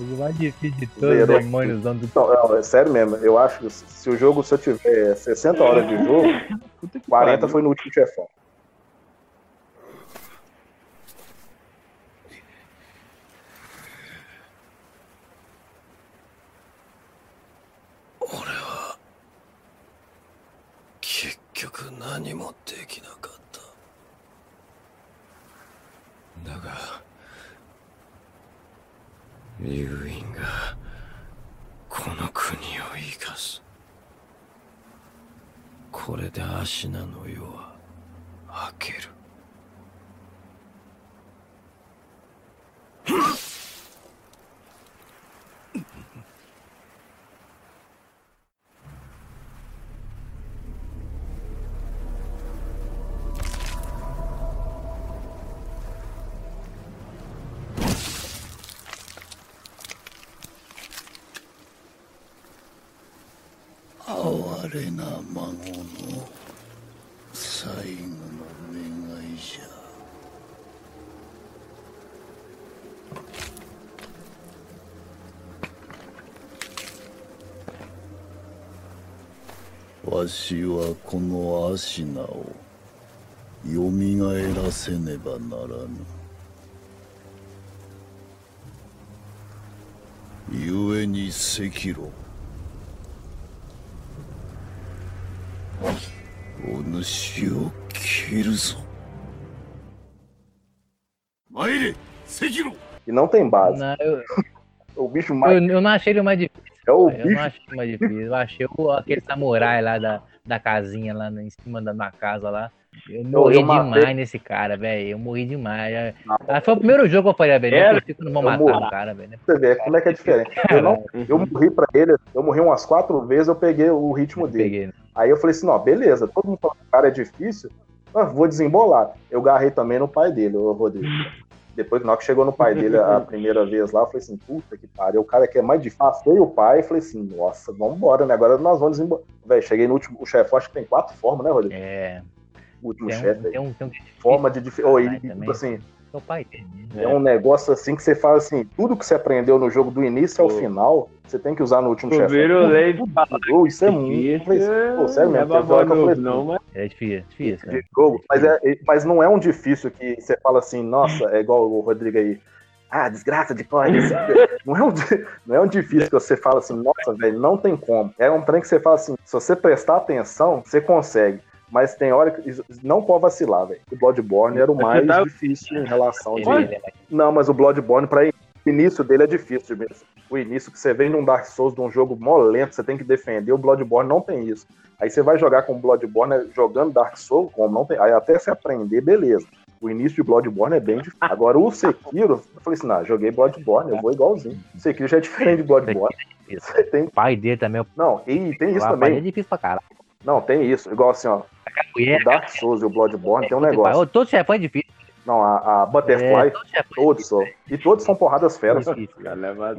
Ele é de desfiditando de demônios dando. Não, não, é sério mesmo. Eu acho que se o jogo, se eu tiver 60 horas de jogo, 40 foi no último chefão. Nani mo deki nakata. Da. なかっただがユーインがこの国を生かす。これでアシナの世は明ける。わしはこのアシナをよみがえらせねばならぬ故に赤炉お主を切るぞ参れ赤炉 E não tem base. Não, eu, O bicho mais. eu, eu não achei ele mais difícil. É o eu bicho. não achei mais difícil. Eu achei aquele samurai lá da, da casinha lá em cima da, da casa lá. Eu morri eu matei. demais nesse cara, velho. Eu morri demais. Ah, foi o primeiro jogo que eu falei, velho. Era? Eu fico, não vou Eu matar morri. o cara, velho. Você vê como é que é diferente. Eu, não, eu morri pra ele, eu morri umas quatro vezes, eu peguei o ritmo dele. Aí eu falei assim, não, beleza, todo mundo fala que o cara é difícil, ah, vou desembolar. Eu garrei também no pai dele, o Rodrigo. Depois, na hora que chegou no pai dele a primeira vez lá, eu falei assim, puta que pariu, o cara que é mais difícil. Passei o pai e falei assim, nossa, vambora, né? Agora nós vamos desembolar. Véi, cheguei no último, o chefe, acho que tem quatro formas, né, Rodrigo? É. O último um- chefe. aí. tem um- tem um Forma de difícil. Oh, tipo assim, É o pai dele. é um negócio assim que você fala assim, tudo que você aprendeu no jogo do início ao final, você tem que usar no último O chefe. Viro Lei Oh, isso é muito. eu assim, Pô, sério mesmo, não é que eu falei não, mas É difícil, difícil. de jogo, mas, é, mas não é um difícil que você fala assim, nossa, é igual o Rodrigo aí. Ah, desgraça de corre. não, é um, não é um difícil que você fala assim, nossa, velho, não tem como. É um trem que você fala assim, se você prestar atenção, você consegue. Mas tem hora que não pode vacilar, velho. O Bloodborne era o Você mais tá- difícil em relação de. Ele- ele é- Não, mas o Bloodborne, para o início dele é difícil mesmo. O início que você vem num Dark Souls, de um jogo molento, você tem que defender. O Bloodborne não tem isso. Aí você vai jogar com o Bloodborne né, jogando Dark Souls, como não tem. Aí até você aprender, beleza. O início de Bloodborne é bem difícil. Agora o Sekiro, eu falei assim, não, joguei Bloodborne, eu vou igualzinho. O Sekiro já é diferente de Bloodborne. Você tem... O pai dele também. o- Não, e tem isso o pai é também. difícil pra caralho. Não, tem isso. Igual assim, ó. O Dark Souls e o Bloodborne tem um negócio. Ô, Todo chefão é difícil. Não, a, a Butterfly, É, chefão todos são. E todos são porradas feras.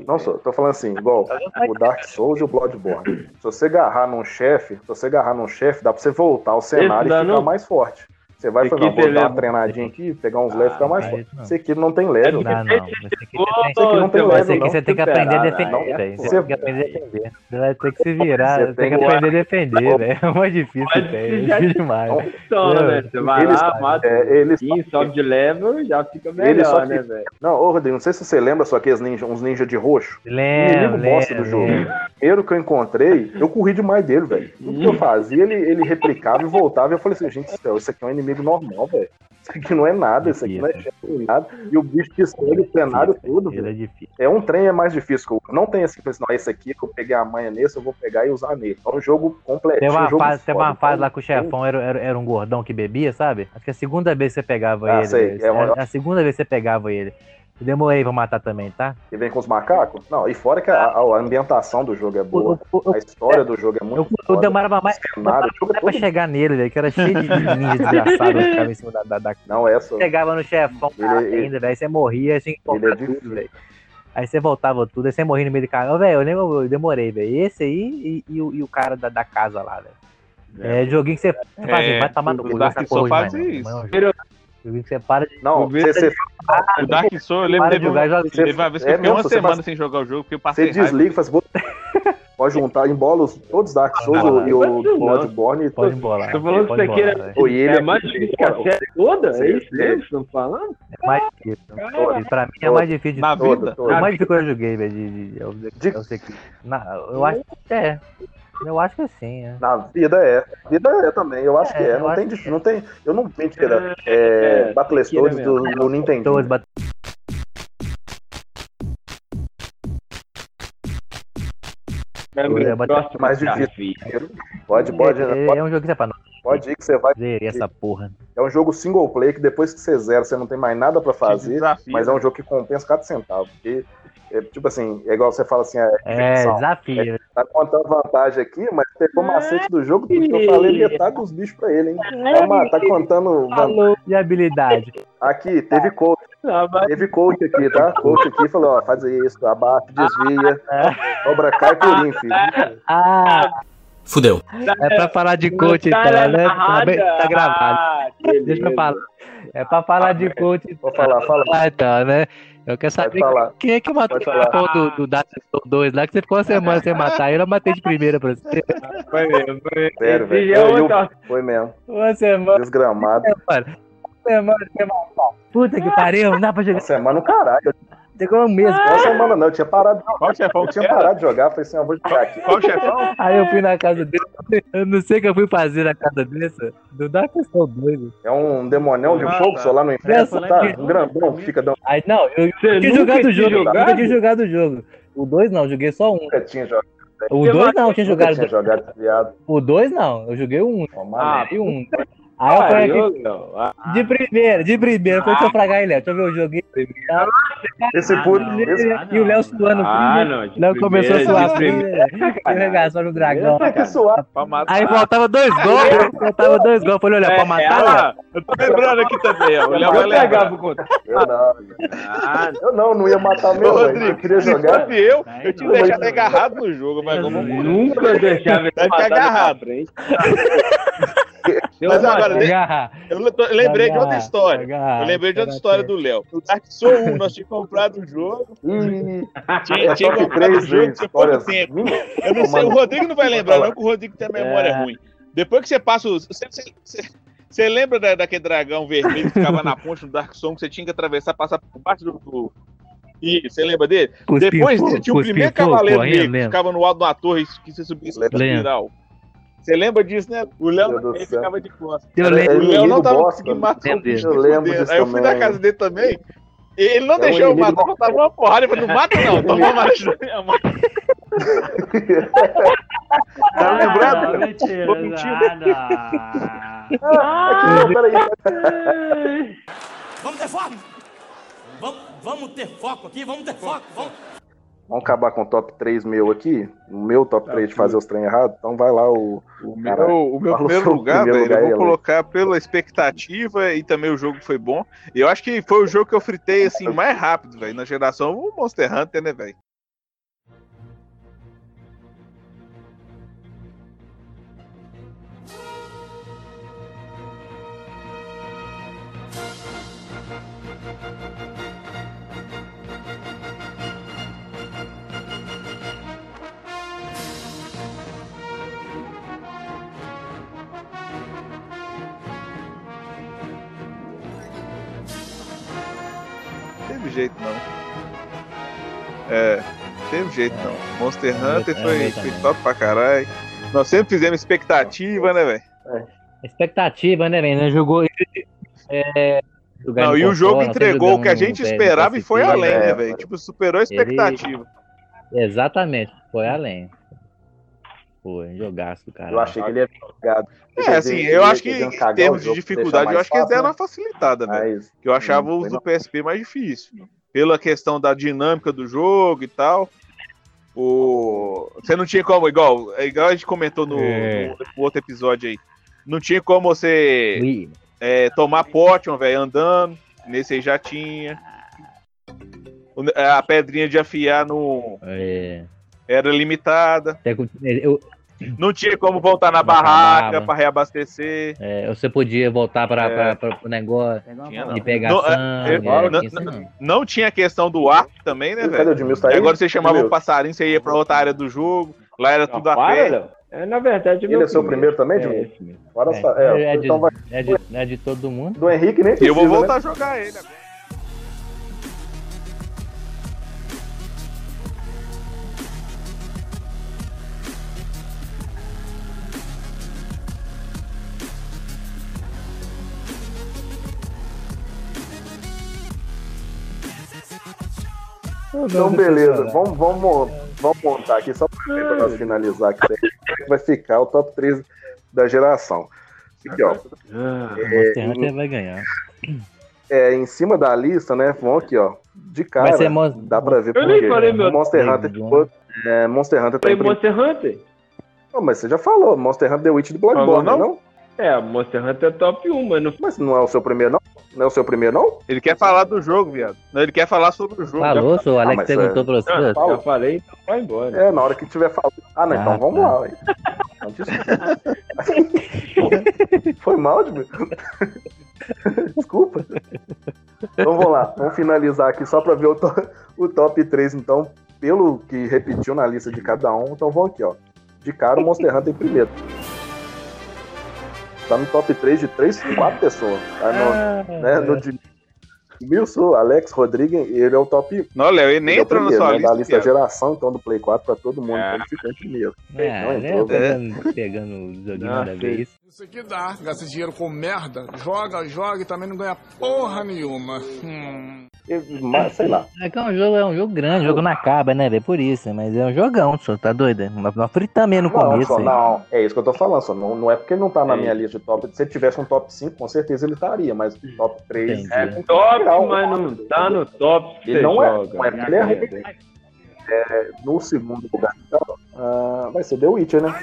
Não sou, tô falando assim, igual o Dark Souls e o Bloodborne. Se você agarrar num chefe, se você agarrar num chefe, dá pra você voltar ao cenário Esse e ficar não. mais forte. Você vai dar uma leva- treinadinha aqui, pegar uns levels e ficar mais Ah, forte. Esse aqui não tem level. Não, não. Esse aqui não tem aqui não. você tem que aprender a defender, velho. Você Você- tem que aprender a defender. Você vai ter que se virar, Você você tem que que- aprender a defender, velho. É o mais difícil que tem. É difícil demais. Então, Meu, né? Você vai eles- lá, mata é, um sobe de level e já fica melhor, que- né, velho? Não, ô Rodrigo, não sei se você lembra só aqueles ninja, uns ninja de roxo. Lembro, bosta do lembro, jogo. lembro. Primeiro que eu encontrei, eu corri demais dele, velho. Tudo que eu fazia, ele, ele replicava e voltava. E eu falei assim, gente, do céu, isso aqui é um inimigo normal, velho. Isso aqui não é nada, isso aqui não é chefe nada. E o bicho destrói o cenário todo, Ele é velho. difícil. É um trem é mais difícil que o outro. Não tem assim, assim, não, esse aqui eu peguei a manha nesse, eu vou pegar e usar nele. É um jogo completo. Teve uma, um fase, teve foda. uma fase lá que o chefão era, era, era um gordão que bebia, sabe? Acho que a segunda vez que você pegava Ah, ele. sei, é uma- A segunda vez que você pegava ele. Eu demorei pra matar também, tá? Que vem com os macacos? Não, e fora que a, a ambientação do jogo é boa. A história do jogo é muito Eu, eu demorava mais, jogo é mais pra todo- chegar nele, velho, que era cheio de ninja desgraçado que ficava em cima da. da, da... Não, é só. Chegava no chefão Ele- cara, ele- ainda, velho. Você morria, assim, Ele é tudo, difícil. velho. Aí você voltava tudo, aí você morria no meio do caminho. Ô, Velho, eu lembro, eu demorei, velho. Esse aí e, e o, e o cara da, da casa lá, velho. É joguinho que você faz, É, vai tomar no o cu. Dark Souls faz isso. É. Joguinho que você para de. Não, você, você, O Dark Souls, eu lembro de jogar e joga- teve uma vez que É eu fiquei uma mesmo, você semana faz- sem jogar o jogo, porque eu você passei raiva. desliga e faz. Pode juntar, embola os, todos os Dark Souls Não, não, e o. Bloodborne. Pode embolar. Tô falando que pode você queira. embolar, velho. Pô, e ele É é mais difícil que a série toda? É isso mesmo que estão falando? É mais difícil. Pra mim é mais difícil de Na tudo. vida? É mais difícil que eu joguei, velho. De, de, é De- é eu acho que é. Eu acho que sim, é. Na vida é. Na vida é também, eu acho É, que é. eu Não tem, que não tem. Eu não mentira. É, é, Battletoads Sekiro do, do Nintendo. É é próximo mais desafio. Pode, pode, é, pode, é um jogo que você fala, pode ir que você vai. zerei essa porra. É um jogo single player que depois que você zera, você não tem mais nada pra fazer. desafio, Mas é um jogo que compensa cada centavo. Porque, é, tipo assim, é igual você fala assim, é, É, desafio. Tá contando vantagem aqui, mas pegou o macete do jogo, tudo que eu falei metade dos bichos pra ele, hein? Tá, ma- tá contando. Falou. E habilidade? Aqui, teve coach. Ah, mas Teve coach aqui, tá? Coach aqui falou, ó, faz isso, abate, desvia, cobra cai purinho, filho. Ah, Fudeu. é pra falar de coach então, Tá né? Tá, narrada. bem- tá gravado. Ah, Deixa eu falar. É pra falar de coach então. Vou falar, fala. Ah, então, né? Eu quero saber falar. quem é que matou o pão do, do Dark Souls 2 lá, que você ficou uma semana sem matar ele, eu matei de primeira pra você. Foi mesmo, foi mesmo. Sério, velho. já é Eu- outra- Foi mesmo. Uma semana, Desgramado. mano. Uma semana sem matar. Puta que pariu, não dá pra jogar. Uma semana, o caralho. Chegou. Uma semana não, eu tinha parado de Qual chefão Eu que tinha era? parado de jogar, falei assim, eu vou jogar aqui. Qual chefão? Aí eu fui na casa dele. Eu não sei o que eu fui fazer na casa dele, só. do Dark Souls 2. É um demonião de Ah, fogo, tá. só lá no inferno, Essa tá? aqui- Um grandão que fica dando Aí não, eu, Você tinha jogado o jogo. Eu jogado? nunca tinha jogado o jogo. O 2 não, joguei só um. nunca tinha jogado. O 2 não, eu tinha jogado. tinha jogado. O 2 não, eu joguei o 1. Um. Ah, um. Aí eu falei aqui, não. Ah, de primeira, de primeira. Eu falei, deixa eu fragar ele, Léo. Deixa eu ver o jogo. Tá? esse Ah, puto, esse, E o Léo suando Ah, não. de Léo começou a suar arregaçou no dragão. Aí faltava dois gols. Faltava dois gols. Falei, olha, pra matar. Ah, eu tô lembrando aqui também. O Léo vai controle. Eu não, Ah, eu não, não ia matar meu. Rodrigo, Eu queria se jogar. fosse eu, Aí eu tinha não. deixado agarrado no jogo, mas vamos Nunca deixava ele Vai ficar agarrado. frente. Mas agora, eu lembrei de outra história. Eu lembrei de outra história do Léo. No Dark Souls 1, nós tínhamos comprado o jogo. Tinha, é tinha comprado o 3 jogo, tempo. Eu não sei, o Rodrigo não vai lembrar, não, que o Rodrigo tem a memória É. ruim. Depois que você passa os. Você, você- você- você lembra da- daquele dragão vermelho que ficava na ponte do Dark Souls, que você tinha que atravessar, passar por baixo do. do... Ih, você lembra dele? Cuspir Depois dele tinha o primeiro cavaleiro correndo, que ficava no alto de uma torre que você subia Lembro. espiral. Você lembra disso, né? O Léo ele ficava de costas. Eu É, O lembro. Léo não tava bosta. conseguindo matar o Lembro bicho Eu lembro disso Aí eu fui na casa dele também. e Ele não É deixou eu matar, eu tava uma porrada. Eu falei, não mata não, toma uma da minha mãe. Tá lembrado? Mentira. Vou mentir. Ah. Ah, não, peraí. Vamos ter foco? Vamos, vamos ter foco aqui, vamos ter foco. Vamos. Vamos acabar com o top 3 meu aqui. O meu top 3 de fazer os trem errados. Então vai lá o. O Caralho. meu, o meu primeiro lugar, primeiro velho, eu lugar vou aí, colocar pela expectativa e também o jogo foi bom. E eu acho que foi o jogo que eu fritei assim mais rápido, velho, na geração, o Monster Hunter, né, velho? Jeito não. É, teve jeito não. Monster Hunter é, foi, é, foi top pra caralho. Nós sempre fizemos expectativa, né, velho? Expectativa, né, velho? Jogou. É, Não, e o jogo entregou o que a gente esperava e foi além, né, é, velho? Tipo, superou a expectativa. Exatamente, foi além. Foi, jogaço, cara. Eu achei que ele ia ligado. É, assim, eu acho que em termos de dificuldade, eu acho que eles deram uma facilitada, velho. Mas, Que eu achava Hum, os do não. PSP mais difícil. Pela questão da dinâmica do jogo e tal. O... Você não tinha como, igual, é igual a gente comentou no, É. no outro episódio aí. Não tinha como você é, tomar potion, velho, andando. Nesse aí já tinha. A pedrinha de afiar no... é, era limitada. eu- eu- não tinha como voltar na Não barraca pra reabastecer. É, você podia voltar pra, É. pro negócio Tinha, não. de pegar Não, é, sangue. é, é, não, tinha isso não, não. não tinha questão do arco também, né, velho? o? Tá E agora você chamava o passarinho, você ia pra outra área do jogo, lá era tudo a Para, pé. É, na verdade, Ele é seu primeiro também, é. Agora É, é, é de, então vai. é, de, é de todo mundo. Do Henrique nem E precisa, eu vou voltar né? a jogar ele agora. Então, beleza. Vamos, vamos, vamos montar aqui só pra, pra nós finalizar aqui. Como é que vai ficar o top 3 da geração. Aqui, ó. Monster Hunter vai ganhar. É, em cima da lista, né? Vamos aqui, ó. De cara, Vai ser Mon- dá pra ver Eu nem falei meu- Monster Hunter. É, Monster Hunter tá em. Monster Hunter? Não, mas você já falou. Monster Hunter The Witch do Falou, Bloodborne, não? não? Não? É, Monster Hunter é top 1, mas não Mas não é o seu primeiro, não? Não é o seu primeiro, não? Ele quer falar do jogo, viado. Não, ele quer falar sobre o jogo. Falou, sou o Ah, Alex mas perguntou é- pra você. Ah, Fala. já falei, então vai embora. É, na hora que tiver falando. Ah, não, então Ah, vamos tá. lá, ué. Não, desculpa. Foi mal, Edmil? Desculpa. Então vamos lá, vamos finalizar aqui só pra ver o, to- o top 3, então, pelo que repetiu na lista de cada um. Então vamos aqui, ó. De cara, o Monster Hunter em primeiro. Tá no top 3 de 3, 4 pessoas. Tá no, né, no de Wilson, Alex, Rodrigues, ele é o top Não, Léo, ele nem ele é entrou na primeiro, sua né, lista. Da lista geração, então, do Play 4 pra todo mundo. É. Então ele ficou em primeiro. É, Não né? entrou, Pegando, pegando o joguinho Ah, da vez. Isso aqui dá, gasta dinheiro com merda, joga, joga e também não ganha porra nenhuma. Hum. Mas, sei lá. É que é um jogo, é um jogo grande, jogo não acaba, né, velho? Por isso, mas é um jogão, só tá doido? Nós nós fritamos mesmo no Não, começo. só, não, é isso que eu tô falando, só não, não é porque ele não tá na É. minha lista de top. Se ele tivesse um top 5, com certeza ele estaria, mas top 3 Entendi. é É top, mas não tá no top Ele não é, joga. não é porque ele é ruim. É, no segundo lugar, então, ah, vai ser The Witcher, né?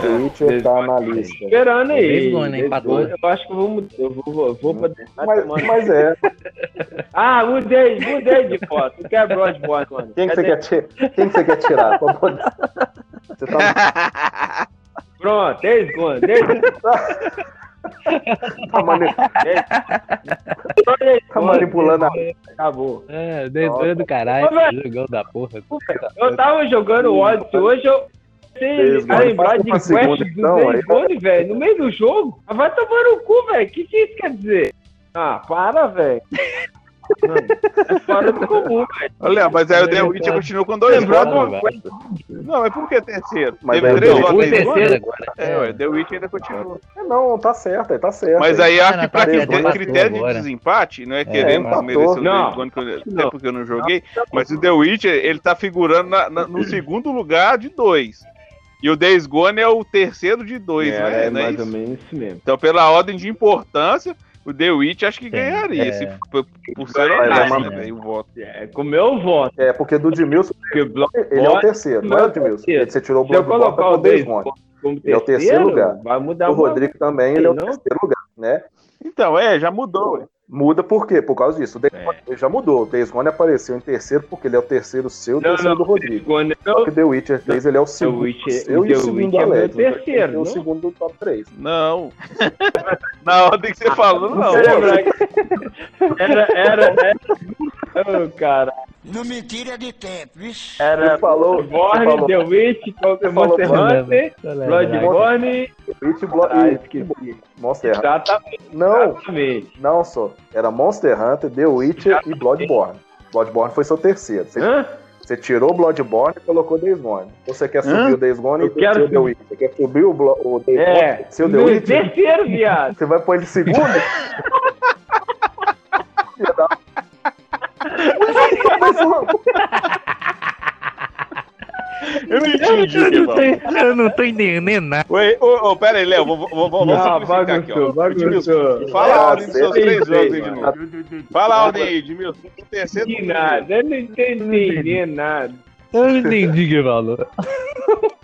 The Witcher tá na lista. Esperando aí. Days Gone? Empatou. Eu acho que eu vou, eu vou, vou pra Mas, mas é. Ah, mudei, mudei de foto. Não quer Bloodborne, mano. Quem que você quer, quem que você quer tirar? Você tá, Pronto, Days Gone. Days tá mani- Gone. tá manipulando a. Acabou. É, desenho do caralho, Ô, jogão da porra. Eu tava jogando o Odyssey hoje, eu comecei a lembrar de quest segunda, do então, Days. Gone, velho, no meio do jogo. Vai tomar no cu, velho. O que, que isso quer dizer? Ah, para, velho. Mano, É fora do comum, velho. Olha, mas aí o The Witcher continua com dois votos. uma velho. coisa. Não, mas por que terceiro? Mas Teve o três votos O aí, terceiro agora? agora. É, ué, The Witcher ainda continua. É, Não, tá certo, aí tá certo. Mas aí acho Não, que tá pra certo, critério, de desempate, não é querendo empatou. desmerecer o Não. Days Gone, que eu- até porque eu não joguei, mas o The Witcher, ele tá figurando na- na- no segundo lugar de dois. E o Days Gone é o terceiro de dois, É, né? é é mais isso? ou menos isso mesmo. Então, pela ordem de importância, o The Witch acho que Sim, ganharia, é. se, por, por ser é honesto, uma- né, o voto. É, com o meu voto. É, porque do Edmilson, ele é o terceiro, não é o Edmilson. Você tirou o Bloodborne colocar pra o Ele é o terceiro lugar. vai mudar O Rodrigo também, ele é o terceiro lugar, né? Então, é, já mudou. Muda por quê? Por causa disso. O Days É. Gone ele já mudou. O Days Gone apareceu em terceiro porque ele é o terceiro seu e o Não, terceiro não, do Rodrigo. Gone Só não. que The Witcher 3 ele é o segundo Witcher- seu e The o segundo Witcher é Alex. terceiro, Ele é o não? segundo do top 3. Não. Na ordem que você falou, não. Você lembra que- Era, era, era. Oh, cara. Não me tira de tempo, vixe. Era Você falou- Bloodborne, você falou- The Witch, Monster Blood- Hunter, Bloodborne. Witch Blo- Ah, e- esqueci. Monster Hunter. Exatamente. Não, Exatamente. não só. Era Monster Hunter, The Witcher e Bloodborne. Bloodborne foi seu terceiro. Você, Hã? você tirou o Bloodborne e colocou Days Gone. Ou você quer subir Hã? o Days Gone e quero o The. Witcher? Você quer subir o, Blo- o Days É. Gone? Seu The Witcher? terceiro, viado. Você vai pôr ele segundo? Mas, mano, Eu não entendi Eu não tô- eu não tô entendendo nada. Oi, ô, ô, pera aí, Léo, vou- vou- vou- vamos Ah, simplificar aqui, ó. bagunçou, Edmilson. Fala a ordem dos seus três jogos novo. Fala a ordem aí, Edmilson. O terceiro De nada, eu não entendi nada. Eu não entendi o que falou.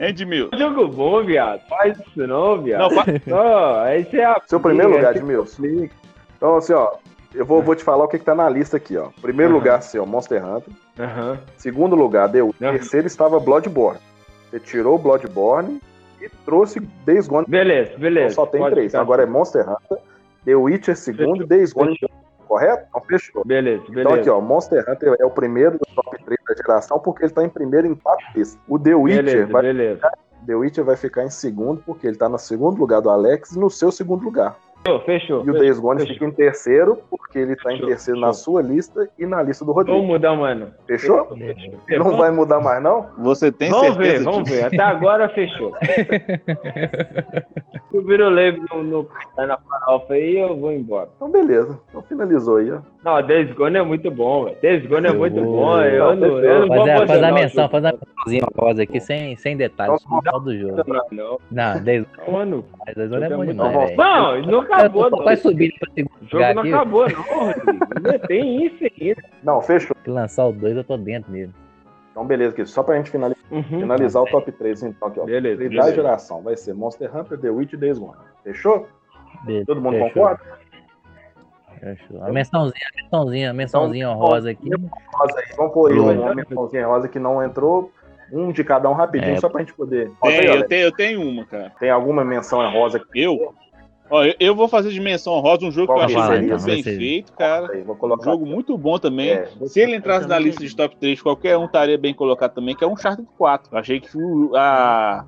Hein, Edmilson? Jogo bom, viado. Faz isso não, viado. Não, fa- Ó, esse é a. seu primeiro lugar, Edmilson. Então, assim, ó. Eu vou, vou te falar o que, que tá na lista aqui, ó. Primeiro lugar, seu, Monster Hunter. Aham. Segundo lugar, deu. Aham. Terceiro estava Bloodborne. Você tirou Bloodborne e trouxe Days Gone. Beleza, beleza. Então só tem Pode três. ficar Agora é. Monster Hunter, The Witcher segundo e Days Gone. Correto? Então fechou. Beleza, Então beleza. aqui, ó, Monster Hunter é o primeiro do top 3 da geração porque ele tá em primeiro em quatro listas. O The Witcher Beleza, vai beleza. Ficar, The Witcher vai ficar em segundo porque ele tá no segundo lugar do Alex e no seu segundo lugar. Fechou, fechou. E o Days Gone fica em terceiro porque ele tá em Fechou, terceiro na sua lista e na lista do Rodrigo. Vamos mudar, mano. Fechou? Não vai mudar mais não? Você tem Vamos ver, certeza vamos disso? ver. Até agora fechou. Se o no, no, tá na farofa aí, eu vou embora. Então beleza. Então finalizou aí, ó. Não, Days Gone é muito bom, velho. Days Gone é muito vou- bom. Eu não, eu não vou Fazer, fazer a menção, fazer a mençãozinha rosa aqui sem, sem detalhes, só do jogo. Não, não. Days Mano, Days Gone é bom muito demais, velho. Não, não acabou, não. quase subindo pra segundo O jogo lugar não aqui. acabou, não, Rodrigo. Tem isso ainda. Não, fechou. Se lançar o 2, eu tô dentro mesmo. Então beleza, querido. Só pra gente finalizar, finalizar o top 3, então, aqui, ó. Uhum. Beleza, beleza. da geração. Vai ser Monster Hunter, The Witch e Days Gone. Fechou? Beleza, Todo mundo fechou. concorda? Fechou. A mençãozinha, a mençãozinha, a mençãozinha rosa aqui. Rosa aí. Vamos pôr aí uma mençãozinha rosa que não entrou. Um de cada um rapidinho, É. só pra gente poder. Tem, aí, eu, tenho, eu tenho uma, cara. Tem alguma menção rosa aqui? Eu? Ó, eu, eu vou fazer de menção rosa um jogo Qual que eu achei muito então? bem ser- feito, cara. Aí, vou Um jogo muito bom também. É, Se ele entrasse na lista de top 3, qualquer um estaria bem colocado também, que é um Uncharted 4. Eu achei que a,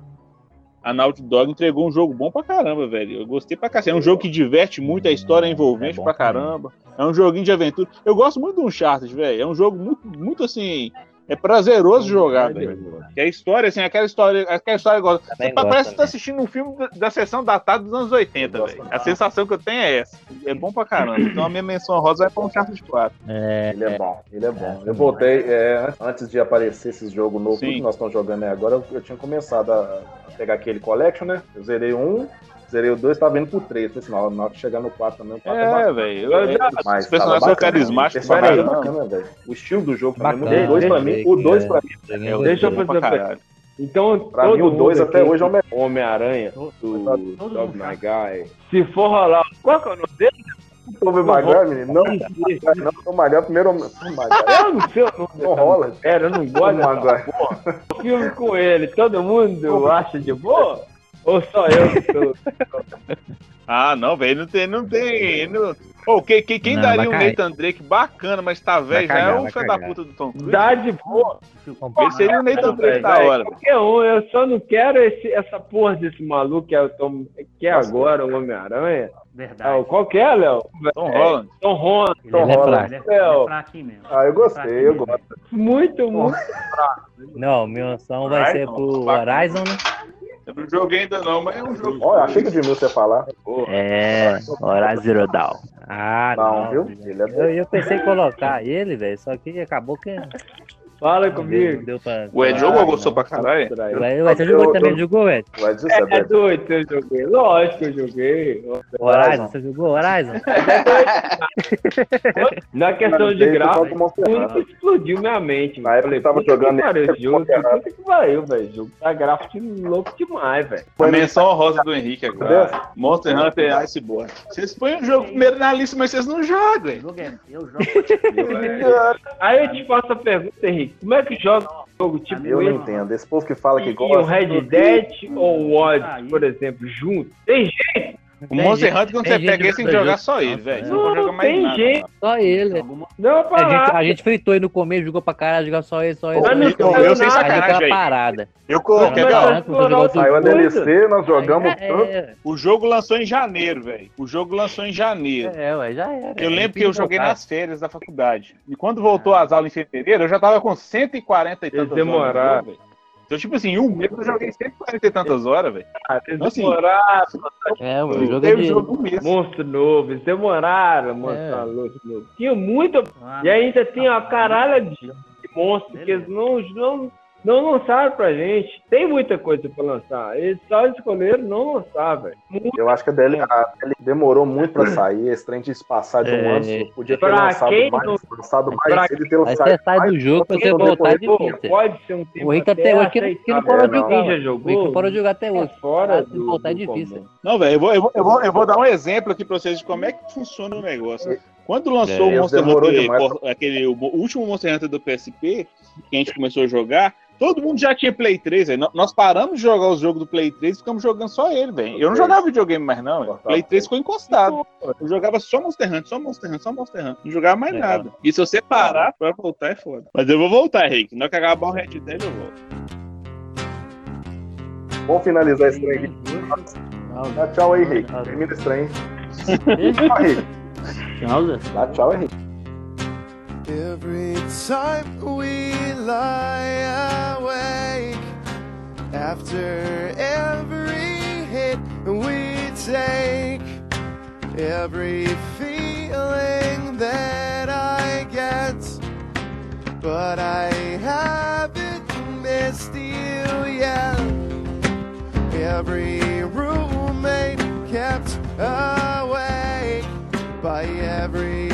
a Naughty Dog entregou um jogo bom pra caramba, velho. Eu gostei pra cacete. É um jogo que diverte muito, a história é envolvente bom pra caramba. É um joguinho de aventura. Eu gosto muito do Uncharted, velho. É um jogo muito, muito assim. É prazeroso jogar, velho. Que a história, assim, aquela história, aquela história igual. Você gosto parece que tá assistindo um filme da, sessão datada dos anos 80, velho. A sensação que eu tenho é essa. É bom pra caramba. Então a minha menção rosa é pra um Uncharted 4. É, Ele é bom, ele é bom. Eu voltei, é, antes de aparecer esses jogos novos Sim. que nós estamos jogando aí agora, eu, eu tinha começado a, a pegar aquele collection, né? Eu zerei um, zerei o dois, tava indo pro três. Falei assim, não, na hora que chegar no quatro também, o quatro é É, bacana. velho. Mas Os tava personagens são carismáticos o pra personagem é bacana, velho. O estilo do jogo também, Bacana, o dois pra mim, o dois pra mim. É, Deixa eu fazer pra. Então, Pra todo mim, o dois mundo até aqui, hoje é o melhor. Homem-Aranha, do Dog My Guy. Se for rolar. Qual que é o nome dele? Tobey Maguire, menino? Não, não, Tobey Maguire, primeiro homem. Tobey Maguire. Eu não sei o nome Não rola. Pera, eu não gosto Tobey Maguire. Filme com ele, todo mundo acha de boa? Ou só eu que tô... Ah, não, velho. Não tem. Não tem não... Pô, que, que- quem Não, daria um cair. Nathan Drake bacana, mas tá velho, já é um filho da puta do Tom Cruise. Dá de boa. Ele seria o Nathan Drake da hora. velho. Qualquer um, eu só não quero esse, essa porra desse maluco que é, o Tom, que é agora o Homem-Aranha. Verdade. Ah, qual que é, Léo? Tom É, Holland. Tom Holland. Ele Tom é Holland. fraco, ele é- ele é fraquinho mesmo. Ah, eu gostei, eu gosto. Muito, muito. Não, minha menção vai ser pro Horizon, né? Eu não joguei ainda não, mas é um jogo. Olha, achei que o Edmilson ia falar. É, Horizon Zero Dawn. Ah, Não, não. viu? Ele é. Eu, eu pensei em colocar ele, velho, só que acabou que. Fala Não deu, comigo. deu pra. O Ed jogou, gostou pra caralho? Ué, você jogou também, jogou, Ed? Vai dizer, É, Beto. doido eu joguei. Lógico que eu joguei. Horizon, você jogou Horizon? Na questão de gráfico, o único que explodiu minha mente. Na época eu tava jogando pariu, esse jogo. Puta que pariu, velho. O jogo tá gráfico de louco demais, velho. A menção rosa do Henrique agora. Monster Hunter Iceborne. Vocês põem o jogo primeiro na lista, mas vocês não jogam, eu jogo. Aí eu te faço a pergunta, Henrique. Como é que joga um jogo tipo Eu não esse? entendo. Esse povo que fala que E gosta. o Red Dead ou o Odyssey, por exemplo, junto? Tem jeito? O Monster Hunter, quando você pega esse, tem que joga jogar só ele, velho. É. não Não, jogar mais tem nada. jeito. Só ele. Não, A pra gente, a gente fritou ele no começo, jogou pra caralho, jogou só ele, só ele. Mas não Aí saiu eu sem nada. sacanagem, velho. parada. Eu coloquei, tudo. Saiu a. DLC, nós jogamos É, tanto. é, o jogo lançou em janeiro, velho. O jogo lançou em janeiro. é, ué, já era. Eu lembro que eu joguei nas férias da faculdade. E quando voltou às aulas em fevereiro, eu já tava com 140 e tantas horas. velho. Então, tipo assim, um mês eu joguei 140 e tantas horas, velho. Eles Assim, demoraram. É, o Eu jogo é o de... jogo um mês. Monstro novo, eles demoraram a mostrar É. monstro novo. Tinha muito. Ah, E ainda tem uma caralho de, de monstros que eles não, não, não lançaram pra gente. Tem muita coisa pra lançar. Eles só escolheram não lançar, velho. Eu acho que a DL, a DL demorou muito pra sair. Esse trem se passar de um É. ano. Podia ter Pra lançado mais, não- lançado pra mais cedo e ter Aí lançado você sai mais do jogo pra você voltar de Pô, pode ser um tempo O Rick até hoje que não- parou de jogar. Já O Rick jogou? não parou de jogar até é hoje. fora do, voltar é difícil. Não, velho, eu vou, eu, vou, eu, vou, eu vou dar um exemplo aqui pra vocês de como é que funciona o negócio. Quando lançou É, o Monster Hunter, demais. aquele, o último Monster Hunter do PSP, que a gente começou a jogar, todo mundo já tinha Play 3, velho. Nó- Nós paramos de jogar os jogos do Play 3 e ficamos jogando só ele, velho. Eu não jogava videogame mais, não. velho. Play 3 ficou encostado. Eu jogava só Monster Hunter, só Monster Hunter, só Monster Hunter. Não jogava mais É. nada. E se você parar pra voltar, é foda. Mas eu vou voltar, Henrique. Na hora que acabar o Red Dead, eu volto. Vamos finalizar esse trem aqui. Dá tchau aí, Rick. Termina esse trem. Tchau, Rick. Tchau, Zé. Dá tchau, Henrique. Every time we lie awake, after every hit we take, every feeling that I get, but I haven't missed you yet. Every roommate kept awake by every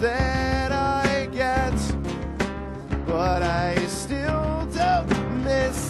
that I get, but I still don't miss